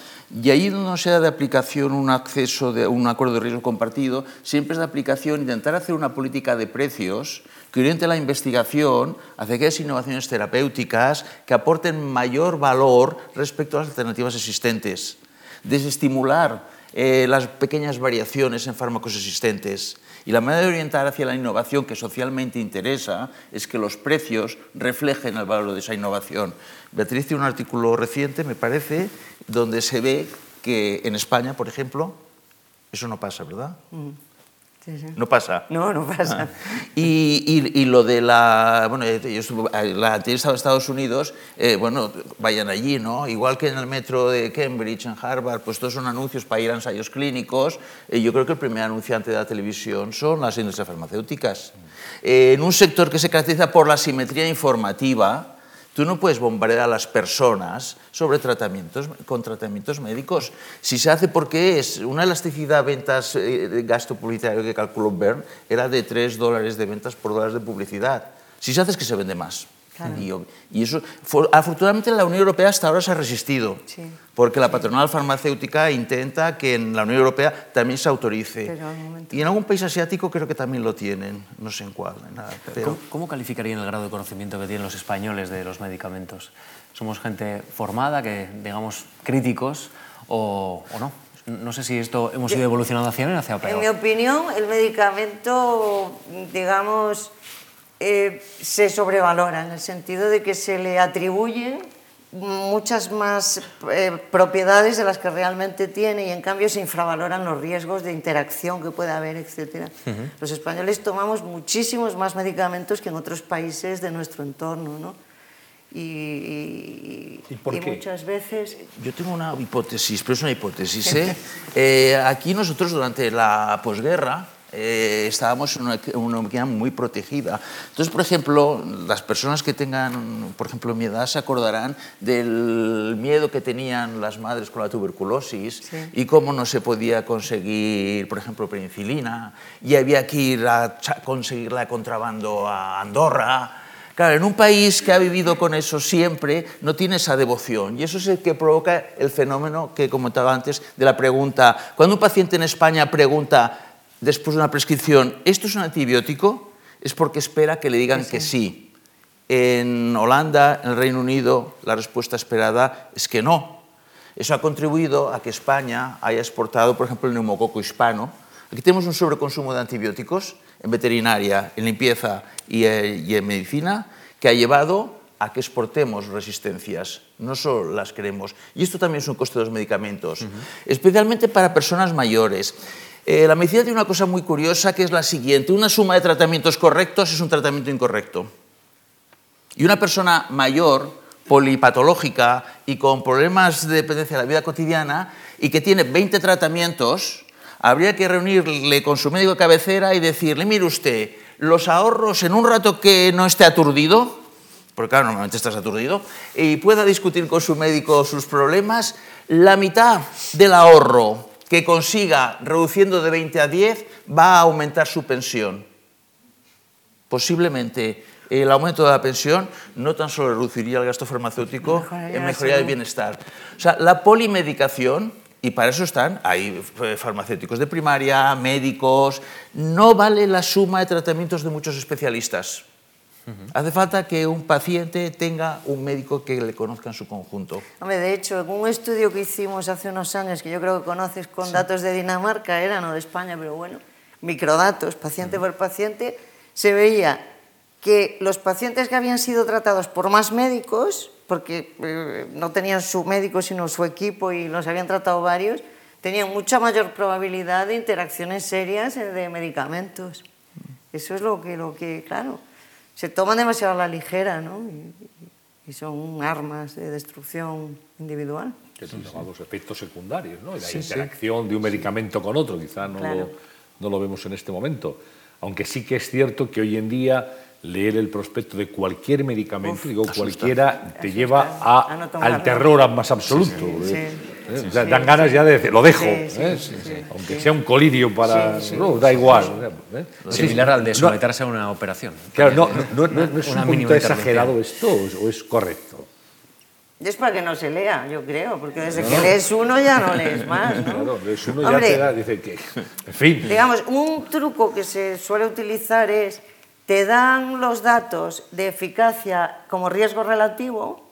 Y ahí donde no sea de aplicación un acceso un acuerdo de riesgo compartido, siempre es de aplicación intentar hacer una política de precios que oriente la investigación hacia aquellas innovaciones terapéuticas que aporten mayor valor respecto a las alternativas existentes. Desestimular eh, las pequeñas variaciones en fármacos existentes. Y la manera de orientar hacia la innovación que socialmente interesa es que los precios reflejen el valor de esa innovación. Beatriz tiene un artículo reciente, me parece, donde se ve que en España, por ejemplo, eso no pasa, ¿verdad? Mm. Sí, sí. No pasa. No, no pasa. Ah. Y, y, y, lo de la. Bueno, yo estuve, la de Estados Unidos, eh, bueno, vayan allí, ¿no? Igual que en el metro de Cambridge, en Harvard, pues todos son anuncios para ir a ensayos clínicos. Eh, yo creo que el primer anunciante de la televisión son las industrias farmacéuticas. Eh, en un sector que se caracteriza por la simetría informativa, Tú no puedes bombardear a las personas sobre tratamientos, con tratamientos médicos. Si se hace porque es una elasticidad ventas eh, gasto publicitario que calculó Bern era de 3 dólares de ventas por dólares de publicidad. Si se hace es que se vende más. Y, eso, afortunadamente la Unión Europea hasta ahora se ha resistido, porque la patronal farmacéutica intenta que en la Unión Europea también se autorice. y en algún país asiático creo que también lo tienen, no sé en cuál. Nada, pero... ¿Cómo, calificarían el grado de conocimiento que tienen los españoles de los medicamentos? ¿Somos gente formada, que digamos críticos o, o no? No sé si esto hemos ido evolucionando hacia bien o hacia peor. En mi opinión, el medicamento, digamos, eh, se sobrevalora en el sentido de que se le atribuyen muchas más eh, propiedades de las que realmente tiene y en cambio se infravaloran los riesgos de interacción que puede haber, etc. Los españoles tomamos muchísimos más medicamentos que en otros países de nuestro entorno, ¿no? Y, ¿Y, por qué? muchas veces... Yo tengo una hipótesis, pero es una hipótesis. ¿eh? eh aquí nosotros durante la posguerra eh, estábamos en una, una economía muy protegida. Entonces, por ejemplo, las personas que tengan, por ejemplo, mi edad se acordarán del miedo que tenían las madres con la tuberculosis y cómo no se podía conseguir, por ejemplo, penicilina y había que ir a conseguirla contrabando a Andorra. Claro, en un país que ha vivido con eso siempre, no tiene esa devoción. Y eso es el que provoca el fenómeno que comentaba antes de la pregunta. Cuando un paciente en España pregunta, después de una prescripción, ¿esto es un antibiótico? Es porque espera que le digan que sí. En Holanda, en el Reino Unido, la respuesta esperada es que no. Eso ha contribuido a que España haya exportado, por ejemplo, el neumococo hispano. Aquí tenemos un sobreconsumo de antibióticos en veterinaria, en limpieza y, eh, en medicina, que ha llevado a que exportemos resistencias, no solo las queremos. Y esto también es un coste de los medicamentos, especialmente para personas mayores. Eh, la medicina tiene una cosa muy curiosa que es la siguiente. Una suma de tratamientos correctos es un tratamiento incorrecto. Y una persona mayor, polipatológica y con problemas de dependencia de la vida cotidiana y que tiene 20 tratamientos, habría que reunirle con su médico de cabecera y decirle, mire usted, los ahorros en un rato que no esté aturdido, porque claro, normalmente estás aturdido, y pueda discutir con su médico sus problemas, la mitad del ahorro que consiga reduciendo de 20 a 10 va a aumentar su pensión. Posiblemente el aumento de la pensión no tan solo reduciría el gasto farmacéutico, mejoraría, mejoría el bienestar. O sea, la polimedicación, y para eso están, hay farmacéuticos de primaria, médicos, no vale la suma de tratamientos de muchos especialistas. Hace falta que un paciente tenga un médico que le conozca en su conjunto. Hombre, de hecho, en un estudio que hicimos hace unos años, que yo creo que conoces con datos de Dinamarca, era no de España, pero bueno, microdatos, paciente por paciente, se veía que los pacientes que habían sido tratados por más médicos, porque eh, no tenían su médico sino su equipo y los habían tratado varios, tenían mucha mayor probabilidad de interacciones serias de medicamentos. Eso es lo que, lo que claro se toman demasiado a la ligera, ¿no? Y, y son armas de destrucción individual. Que son llamados efectos secundarios, ¿no? Y la sí, interacción sí. de un medicamento con otro, quizá no, claro. lo, no lo vemos en este momento. Aunque sí que es cierto que hoy en día leer el prospecto de cualquier medicamento, Uf, digo, asusta. cualquiera, te lleva a, no al terror más absoluto. Sí, ¿eh? ¿Eh? Dan ganas ya de decir, lo dejo, ¿eh? aunque sea un colirio para... No, da igual. ¿eh? Similar al de someterse a una operación. Claro, no, no, no, no es un poquito exagerado esto o es correcto. Es para que no se lea, yo creo, porque desde que lees uno ya no lees más. ¿no? Claro, lees uno Hombre, ya te da, dice que. En fin. Digamos, un truco que se suele utilizar es te dan los datos de eficacia como riesgo relativo sí.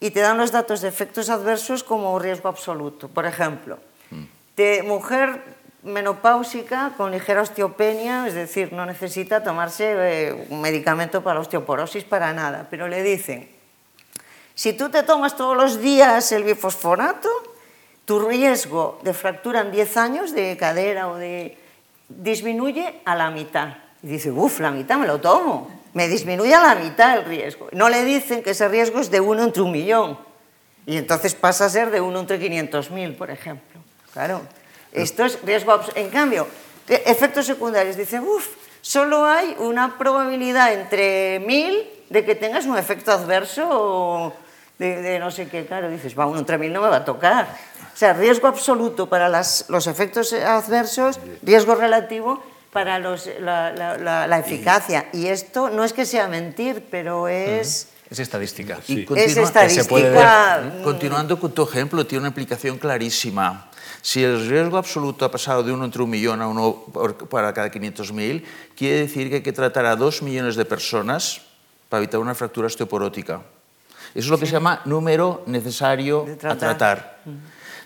Y te dan los datos de efectos adversos como riesgo absoluto. Por ejemplo, mm. de mujer menopáusica con ligera osteopenia, es decir, no necesita tomarse eh, un medicamento para la osteoporosis para nada, pero le dicen, si tú te tomas todos los días el bifosfonato, tu riesgo de fractura en 10 años de cadera o de disminuye a la mitad. Y dice, uff, la mitad me lo tomo. Me disminuye a la mitad el riesgo. No le dicen que ese riesgo es de uno entre un millón. Y entonces pasa a ser de uno entre 500.000, por ejemplo. Claro. Esto es riesgo. En cambio, efectos secundarios. Dicen, uff, solo hay una probabilidad entre mil de que tengas un efecto adverso de, no sé qué. Claro, dices, va, uno entre mil no me va a tocar. O sea, riesgo absoluto para los efectos adversos, riesgo relativo para la, eficacia. Y esto no es que sea mentir, pero es... Es estadística. es estadística. Continuando con tu ejemplo, tiene una implicación clarísima. Si el riesgo absoluto ha pasado de uno entre un millón a uno para cada 500.000, quiere decir que hay que tratar a dos millones de personas para evitar una fractura osteoporótica. Eso es lo que se llama número necesario a tratar.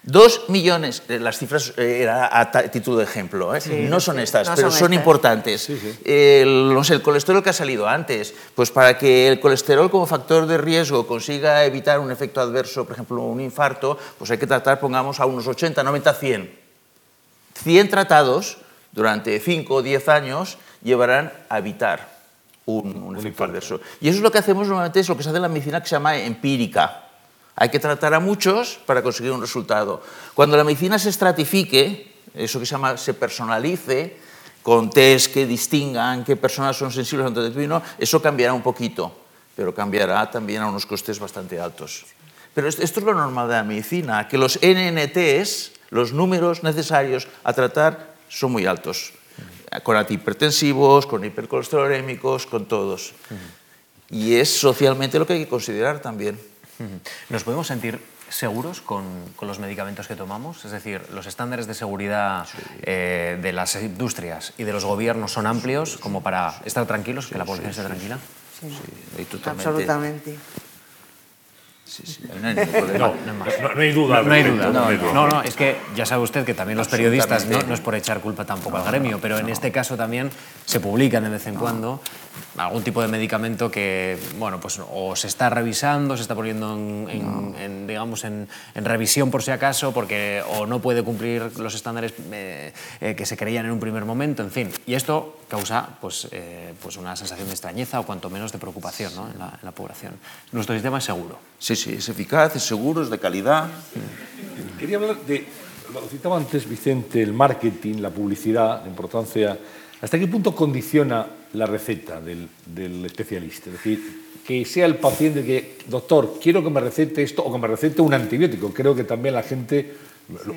Dos millones, las cifras eh, era a título de ejemplo, ¿eh? no son estas, pero son, importantes. El, no sé, el colesterol que ha salido antes, pues para que el colesterol como factor de riesgo consiga evitar un efecto adverso, por ejemplo, un infarto, pues hay que tratar, pongamos, a unos 80, 90, 100. 100 tratados durante 5 o 10 años llevarán a evitar un, un efecto adverso. Y eso es lo que hacemos normalmente, es lo que se hace en la medicina que se llama empírica. Hay que tratar a muchos para conseguir un resultado. Cuando la medicina se estratifique, eso que se llama se personalice, con test que distingan qué personas son sensibles a un determinado, eso cambiará un poquito, pero cambiará también a unos costes bastante altos. Pero esto es lo normal de la medicina, que los NNTs, los números necesarios a tratar, son muy altos, con antihipertensivos, con hipercolesterolémicos, con todos. Y es socialmente lo que hay que considerar también. ¿Nos podemos sentir seguros con, los medicamentos que tomamos? Es decir, los estándares de seguridad eh, de las industrias y de los gobiernos son amplios como para estar tranquilos, que la población esté tranquila. Sí, absolutamente. Sí, sí, no, hay no, no, hay duda. No, hay duda. No, no, es que ya sabe usted que también los periodistas, no, es por echar culpa tampoco al gremio, pero en este caso también se publican de vez en cuando algún tipo de medicamento que, bueno, pues o se está revisando, se está poniendo en, digamos, en, revisión por si acaso, porque o no puede cumplir los estándares eh, eh, que se creían en un primer momento, en fin. Y esto causa pues, eh, pues una sensación de extrañeza o cuanto menos de preocupación ¿no? en, la, población. Nuestro sistema es seguro. Sí, sí, es eficaz, es seguro, es de calidad. Quería hablar de, lo citaba antes Vicente, el marketing, la publicidad, la importancia ¿Hasta qué punto condiciona la receta del, especialista? Es decir, que sea el paciente que, doctor, quiero que me recete esto o que me recete un antibiótico. Creo que también la gente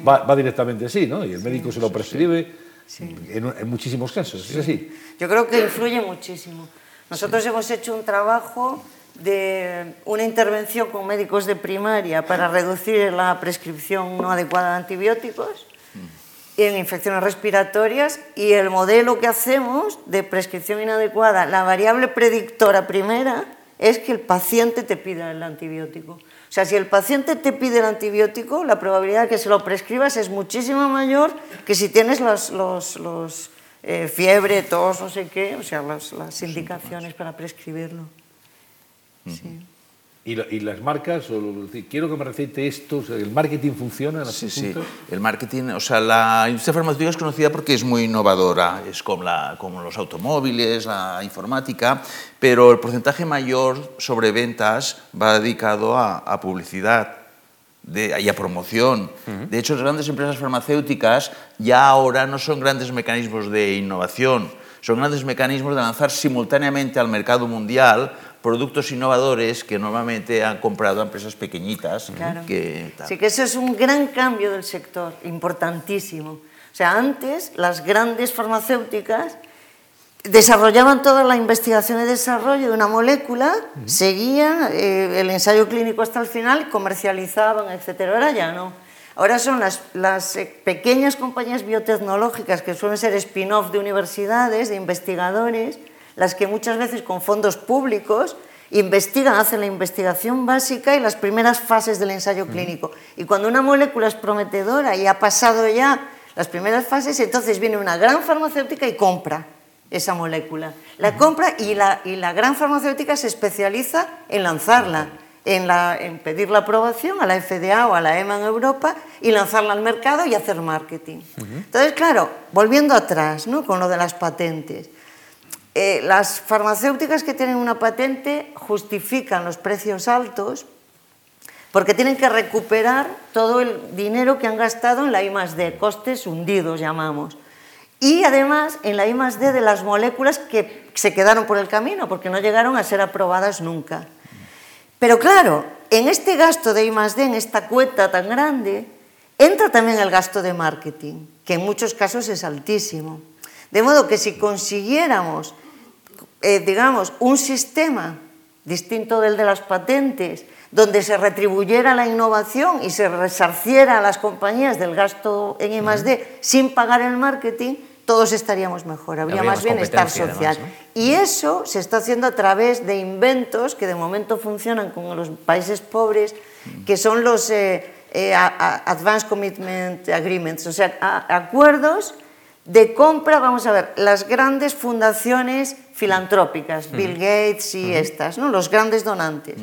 va, directamente así, ¿no? Y el médico se lo prescribe en, muchísimos casos. ¿Es así? Yo creo que influye muchísimo. Nosotros hemos hecho un trabajo de una intervención con médicos de primaria para reducir la prescripción no adecuada de antibióticos en infecciones respiratorias y el modelo que hacemos de prescripción inadecuada, la variable predictora primera es que el paciente te pida el antibiótico. O sea, si el paciente te pide el antibiótico, la probabilidad de que se lo prescribas es muchísimo mayor que si tienes los, los, eh, fiebre, tos, no sé qué, o sea, las, las indicaciones para prescribirlo. Sí. ¿Y, las marcas? O, quiero que me recete esto. ¿El marketing funciona? En sí, sí. El marketing, o sea, la industria farmacéutica es conocida porque es muy innovadora. Es como, la, como los automóviles, la informática, pero el porcentaje mayor sobre ventas va dedicado a, publicidad. De, y a promoción. De hecho, las grandes empresas farmacéuticas ya ahora no son grandes mecanismos de innovación, son grandes mecanismos de lanzar simultáneamente al mercado mundial productos innovadores que normalmente han comprado a empresas pequeñitas. Que, sí, que eso es un gran cambio del sector, importantísimo. O sea, antes las grandes farmacéuticas desarrollaban toda la investigación y desarrollo de una molécula, seguían eh, el ensayo clínico hasta el final, comercializaban, etc. Ahora ya no. Ahora son las, las eh, pequeñas compañías biotecnológicas que suelen ser spin-off de universidades, de investigadores, las que muchas veces con fondos públicos investigan, hacen la investigación básica y las primeras fases del ensayo clínico. Y cuando una molécula es prometedora y ha pasado ya las primeras fases, entonces viene una gran farmacéutica y compra esa molécula. La compra y la, y la gran farmacéutica se especializa en lanzarla, en, la, en, pedir la aprobación a la FDA o a la EMA en Europa y lanzarla al mercado y hacer marketing. Entonces, claro, volviendo atrás ¿no? con lo de las patentes. Eh, las farmacéuticas que tienen una patente justifican los precios altos porque tienen que recuperar todo el dinero que han gastado en la I +D, costes hundidos llamamos. Y además en la I +D de las moléculas que se quedaron por el camino porque no llegaron a ser aprobadas nunca. Pero claro, en este gasto de I +D, en esta cuenta tan grande, entra también el gasto de marketing, que en muchos casos es altísimo. De modo que si consiguiéramos eh, digamos, un sistema distinto del de las patentes, donde se retribuyera la innovación y se resarciera a las compañías del gasto en I+D sin pagar el marketing, todos estaríamos mejor, habría más bienestar social. Además, ¿no? Y eso se está haciendo a través de inventos que de momento funcionan con los países pobres, que son los eh, eh, Advanced Commitment Agreements, o sea, a, acuerdos de compra, vamos a ver, las grandes fundaciones filantrópicas, Bill Gates y estas, ¿no? los grandes donantes.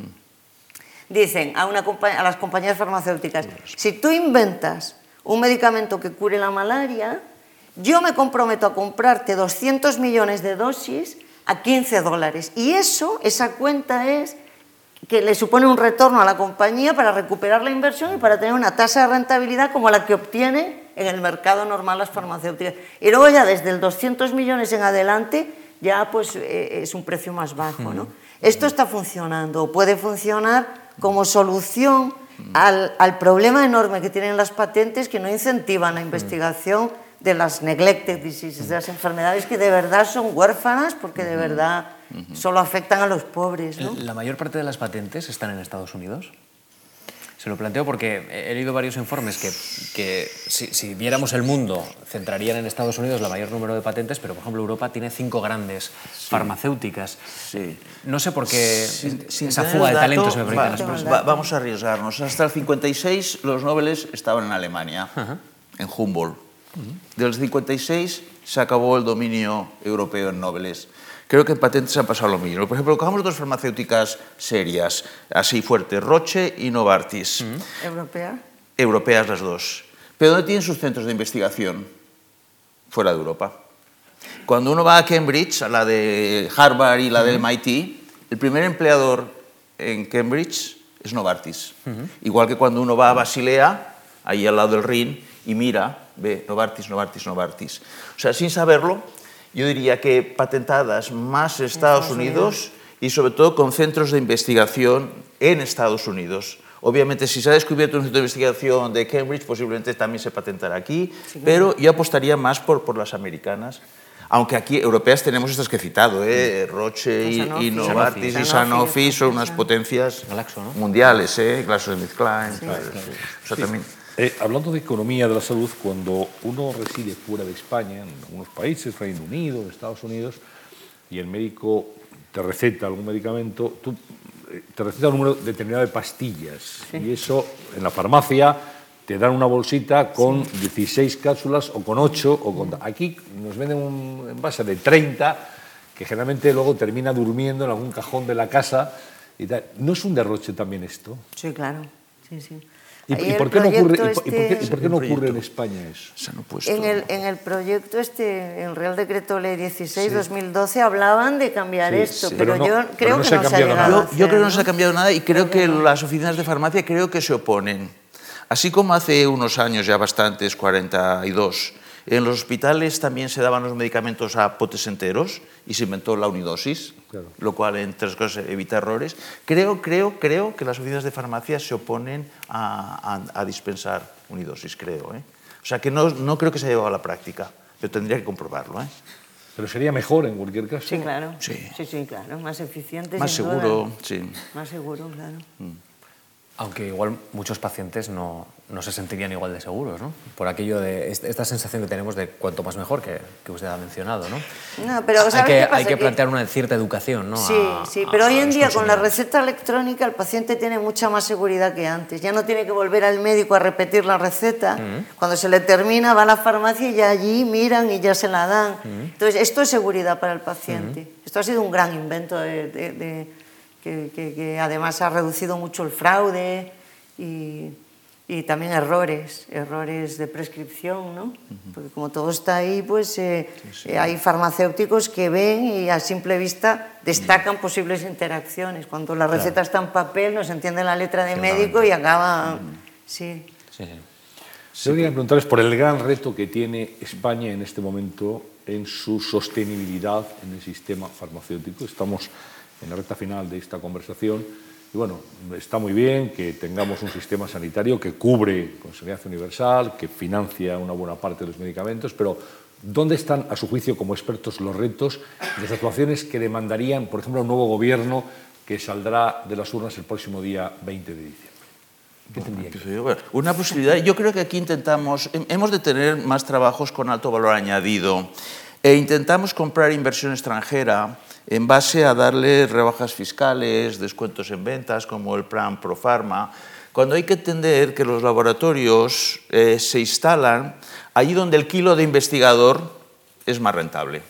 Dicen a, una a las compañías farmacéuticas, si tú inventas un medicamento que cure la malaria, yo me comprometo a comprarte 200 millones de dosis a 15 dólares. Y eso, esa cuenta es que le supone un retorno a la compañía para recuperar la inversión y para tener una tasa de rentabilidad como la que obtiene en el mercado normal las farmacéuticas. Y luego ya desde el 200 millones en adelante ya pues eh, es un precio más bajo. ¿no? Esto está funcionando, puede funcionar como solución al, al, problema enorme que tienen las patentes que no incentivan la investigación de las neglected diseases, de las enfermedades que de verdad son huérfanas porque de verdad solo afectan a los pobres. ¿no? ¿La mayor parte de las patentes están en Estados Unidos? Se lo planteo porque he leído varios informes que, que si, si, viéramos el mundo centrarían en Estados Unidos el mayor número de patentes, pero por ejemplo Europa tiene cinco grandes sí. farmacéuticas. Sí. No sé por qué sin, sin esa fuga de talentos me va, va, Vamos a arriesgarnos. Hasta el 56 los Nobeles estaban en Alemania, en Humboldt. -huh. Del 56 se acabó el dominio europeo en Nobeles. Creo que en patentes ha pasado lo mismo. Por ejemplo, cogamos dos farmacéuticas serias, así fuertes, Roche y Novartis. Mm. ¿Europea? Europeas las dos. ¿Pero dónde tienen sus centros de investigación? Fuera de Europa. Cuando uno va a Cambridge, a la de Harvard y la mm. del MIT, el primer empleador en Cambridge es Novartis. Igual que cuando uno va a Basilea, ahí al lado del Rin, y mira, ve Novartis, Novartis, Novartis. O sea, sin saberlo, yo diría que patentadas más Estados, Estados Unidos, Unidos y sobre todo con centros de investigación en Estados Unidos. Obviamente, si se ha descubierto un centro de investigación de Cambridge, posiblemente también se patentará aquí, sí, pero yo apostaría más por, por las americanas. Aunque aquí europeas tenemos estas que he citado, ¿eh? Roche y, Sanofi, y Novartis Sanofi, y Sanofi son unas potencias Glaxo, ¿no? mundiales, ¿eh? GlaxoSmithKline. Sí, claro, sí. O sea, también... Eh, hablando de economía de la salud, cuando uno reside fuera de España, en algunos países, Reino Unido, Estados Unidos, y el médico te receta algún medicamento, tú, eh, te receta un número determinado de pastillas. Sí. Y eso en la farmacia te dan una bolsita con sí. 16 cápsulas o con 8. O con... Aquí nos venden un envase de 30 que generalmente luego termina durmiendo en algún cajón de la casa. Y tal. ¿No es un derroche también esto? Sí, claro. Sí, sí. ¿Y, y, por qué no ocurre, este... y, por, qué, y, por qué, no ocurre en España eso? Se han opuesto. En el, en el proyecto, este, en el Real Decreto Ley 16-2012, sí. hablaban de cambiar sí, esto, sí. pero, pero no, yo creo pero no que se no se ha llegado nada. hacer, Yo creo que no ¿no? se ha cambiado nada y creo que las oficinas de farmacia creo que se oponen. Así como hace unos años, ya bastantes, 42, en los hospitales también se daban los medicamentos a potes enteros y se inventó la unidosis, claro. lo cual, entre otras cosas, evita errores. Creo, creo, creo que las oficinas de farmacia se oponen a, a, a dispensar unidosis, creo. ¿eh? O sea que no, no, creo que se haya llevado a la práctica, pero tendría que comprobarlo. ¿eh? Pero sería mejor en cualquier caso. Sí, claro. Sí, sí, sí claro. Más eficiente. Más seguro, duda. sí. Más seguro, claro. Mm. Aunque igual muchos pacientes no, no se sentirían igual de seguros, ¿no? Por aquello de esta sensación que tenemos de cuanto más mejor que, que usted ha mencionado, ¿no? no pero hay que, hay que plantear una cierta educación, ¿no? Sí, sí, pero hoy en día con la receta electrónica el paciente tiene mucha más seguridad que antes. Ya no tiene que volver al médico a repetir la receta. Cuando se le termina va a la farmacia y ya allí miran y ya se la dan. Entonces esto es seguridad para el paciente. Esto ha sido un gran invento de, que, que además ha reducido mucho el fraude y y también errores, errores de prescripción, ¿no? Porque como todo está ahí, pues eh, eh, hay farmacéuticos que ven y a simple vista destacan posibles interacciones. Cuando la receta está en papel, no se entiende la letra de médico y acaba... Sí. sí. Yo quería preguntarles por el gran reto que tiene España en este momento en su sostenibilidad en el sistema farmacéutico. Estamos en la recta final de esta conversación y bueno, está muy bien que tengamos un sistema sanitario que cubre con seguridad universal, que financia una buena parte de los medicamentos, pero ¿dónde están, a su juicio, como expertos, los retos de las actuaciones que demandarían, por ejemplo, un nuevo gobierno que saldrá de las urnas el próximo día 20 de diciembre? ¿Qué tendría que Una posibilidad, yo creo que aquí intentamos, hemos de tener más trabajos con alto valor añadido e intentamos comprar inversión extranjera en base a darle rebajas fiscales, descuentos en ventas, como el plan Profarma, cuando hay que entender que los laboratorios eh, se instalan allí donde el kilo de investigador es más rentable.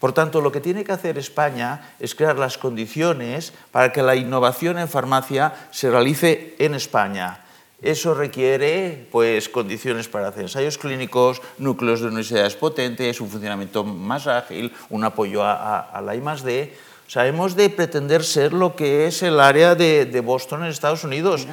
Por tanto, lo que tiene que hacer España es crear las condiciones para que la innovación en farmacia se realice en España eso requiere pues, condiciones para hacer ensayos clínicos, núcleos de universidades potentes, un funcionamiento más ágil, un apoyo a, la o sea, hemos de pretender ser lo que es el área de, Boston en Estados Unidos.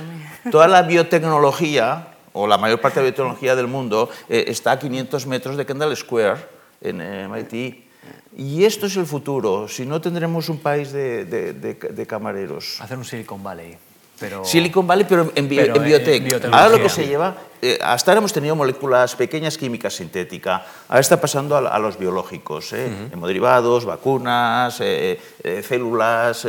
Toda la biotecnología, o la mayor parte de la biotecnología del mundo, eh, está a 500 metros de Kendall Square, en MIT. Y esto es el futuro, si no tendremos un país de, de camareros. Hacer un Silicon Valley. Silicon Valley, pero en, biotech. ahora lo que se lleva, eh, hasta ahora hemos tenido moléculas pequeñas químicas sintéticas, ahora está pasando a, los biológicos, eh, hemoderivados, vacunas, eh, células,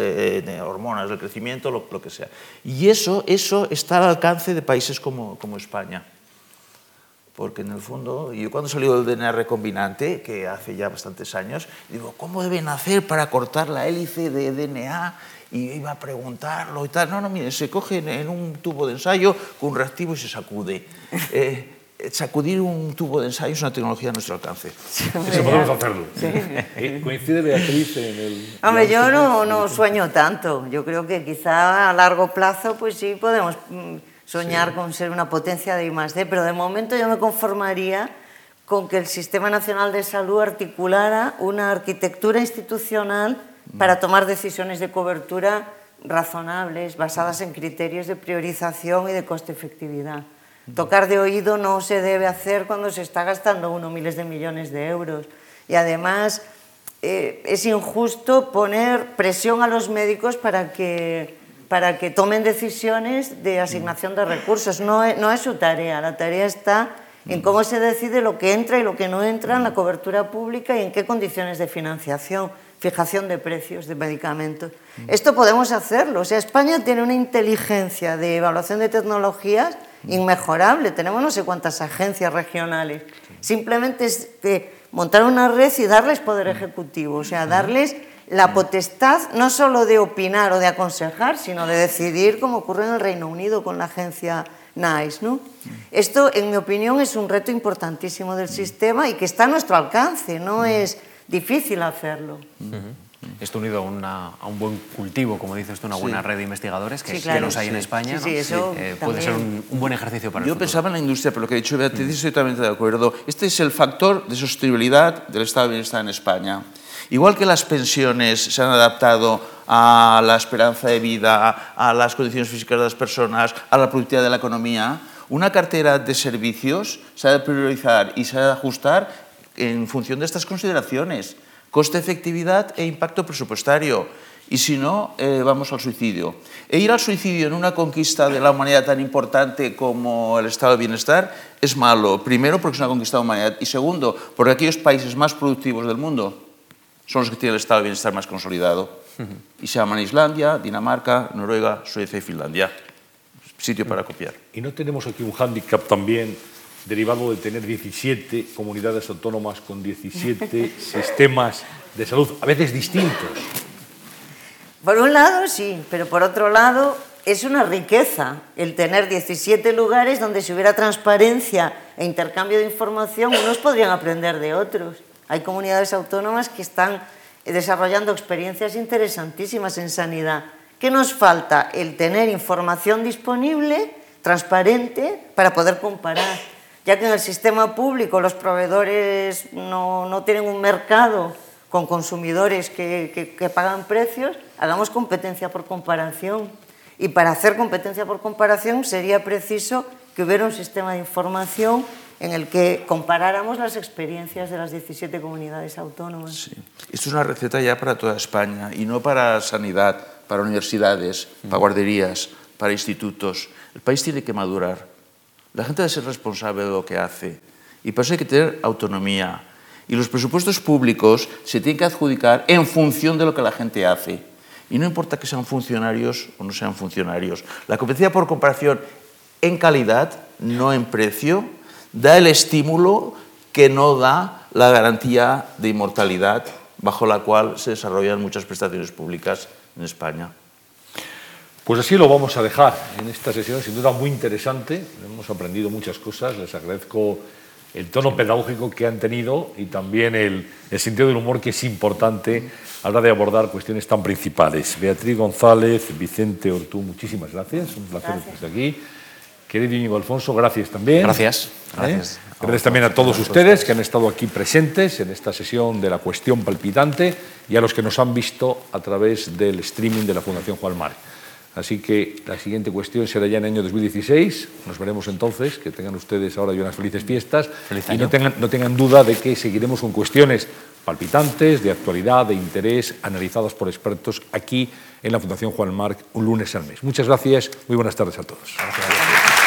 hormonas del crecimiento, lo, que sea. Y eso, eso está al alcance de países como, como España. Porque en el fondo, yo cuando salió el DNA recombinante, que hace ya bastantes años, digo, ¿cómo deben hacer para cortar la hélice de DNA y iba a preguntarlo y tal. No, no, mire, se coge en, un tubo de ensayo con un reactivo y se sacude. Eh, sacudir un tubo de ensayo es una tecnología a nuestro alcance. Eso podemos hacerlo. Eh, ¿Coincide Beatriz en el...? Hombre, yo no, no, sueño tanto. Yo creo que quizá a largo plazo pues sí podemos mm, soñar con ser una potencia de I+.D., pero de momento yo me conformaría con que el Sistema Nacional de Salud articulara una arquitectura institucional para tomar decisiones de cobertura razonables, basadas en criterios de priorización y de coste-efectividad. Tocar de oído no se debe hacer cuando se está gastando uno miles de millones de euros. Y además eh, es injusto poner presión a los médicos para que, para que tomen decisiones de asignación de recursos. No no es su tarea, la tarea está en cómo se decide lo que entra y lo que no entra en la cobertura pública y en qué condiciones de financiación fijación de precios de medicamentos. Esto podemos hacerlo. O sea, España tiene una inteligencia de evaluación de tecnologías inmejorable. Tenemos no sé cuántas agencias regionales. Simplemente es montar una red y darles poder ejecutivo, o sea, darles la potestad no solo de opinar o de aconsejar, sino de decidir, como ocurre en el Reino Unido con la agencia NICE. ¿no? Esto, en mi opinión, es un reto importantísimo del sistema y que está a nuestro alcance, no es difícil hacerlo. Esto unido a, un buen cultivo, como dice usted, una buena red de investigadores, que, sí, los hay en España, sí, eso eh, puede ser un, buen ejercicio para Yo pensaba en la industria, pero lo que ha dicho Beatriz estoy totalmente de acuerdo. Este es el factor de sostenibilidad del estado de bienestar en España. Igual que las pensiones se han adaptado a la esperanza de vida, a las condiciones físicas de las personas, a la productividad de la economía, una cartera de servicios se ha de priorizar y se ha de ajustar en función de estas consideraciones, coste, efectividad e impacto presupuestario. Y si no, eh, vamos al suicidio. E ir al suicidio en una conquista de la humanidad tan importante como el estado de bienestar es malo. Primero, porque es una conquista de la humanidad. Y segundo, porque aquellos países más productivos del mundo son los que tienen el estado de bienestar más consolidado. Y se llaman Islandia, Dinamarca, Noruega, Suecia y Finlandia. sitio para copiar. ¿Y no tenemos aquí un hándicap también derivado de tener 17 comunidades autónomas con 17 sistemas de salud, a veces distintos? Por un lado, sí, pero por otro lado, es una riqueza el tener 17 lugares donde si hubiera transparencia e intercambio de información, unos podrían aprender de otros. Hay comunidades autónomas que están desarrollando experiencias interesantísimas en sanidad. ¿Qué nos falta? El tener información disponible, transparente, para poder comparar. Ya que en el sistema público los proveedores no, no tienen un mercado con consumidores que, que, que pagan precios, hagamos competencia por comparación. Y para hacer competencia por comparación sería preciso que hubiera un sistema de información en el que comparáramos las experiencias de las 17 comunidades autónomas. Sí. Esto es una receta ya para toda España y no para sanidad, para universidades, para guarderías, para institutos. El país tiene que madurar. La gente debe ser responsable de lo que hace y para eso hay que tener autonomía. Y los presupuestos públicos se tienen que adjudicar en función de lo que la gente hace. Y no importa que sean funcionarios o no sean funcionarios. La competencia por comparación en calidad, no en precio, da el estímulo que no da la garantía de inmortalidad bajo la cual se desarrollan muchas prestaciones públicas en España. Pues así lo vamos a dejar en esta sesión, sin duda muy interesante. Hemos aprendido muchas cosas. Les agradezco el tono pedagógico que han tenido y también el, el, sentido del humor que es importante a la hora de abordar cuestiones tan principales. Beatriz González, Vicente Ortú, muchísimas gracias. Un placer estar aquí. Querido Íñigo Alfonso, gracias también. Gracias. ¿Eh? Gracias. Gracias también a todos ustedes que han estado aquí presentes en esta sesión de la cuestión palpitante y a los que nos han visto a través del streaming de la Fundación Juan Mar. Así que la siguiente cuestión será ya en el año 2016. Nos veremos entonces. Que tengan ustedes ahora ya unas felices fiestas. Feliz y no tengan, no tengan duda de que seguiremos con cuestiones palpitantes, de actualidad, de interés, analizadas por expertos aquí en la Fundación Juan Marc un lunes al mes. Muchas gracias. Muy buenas tardes a todos. Gracias.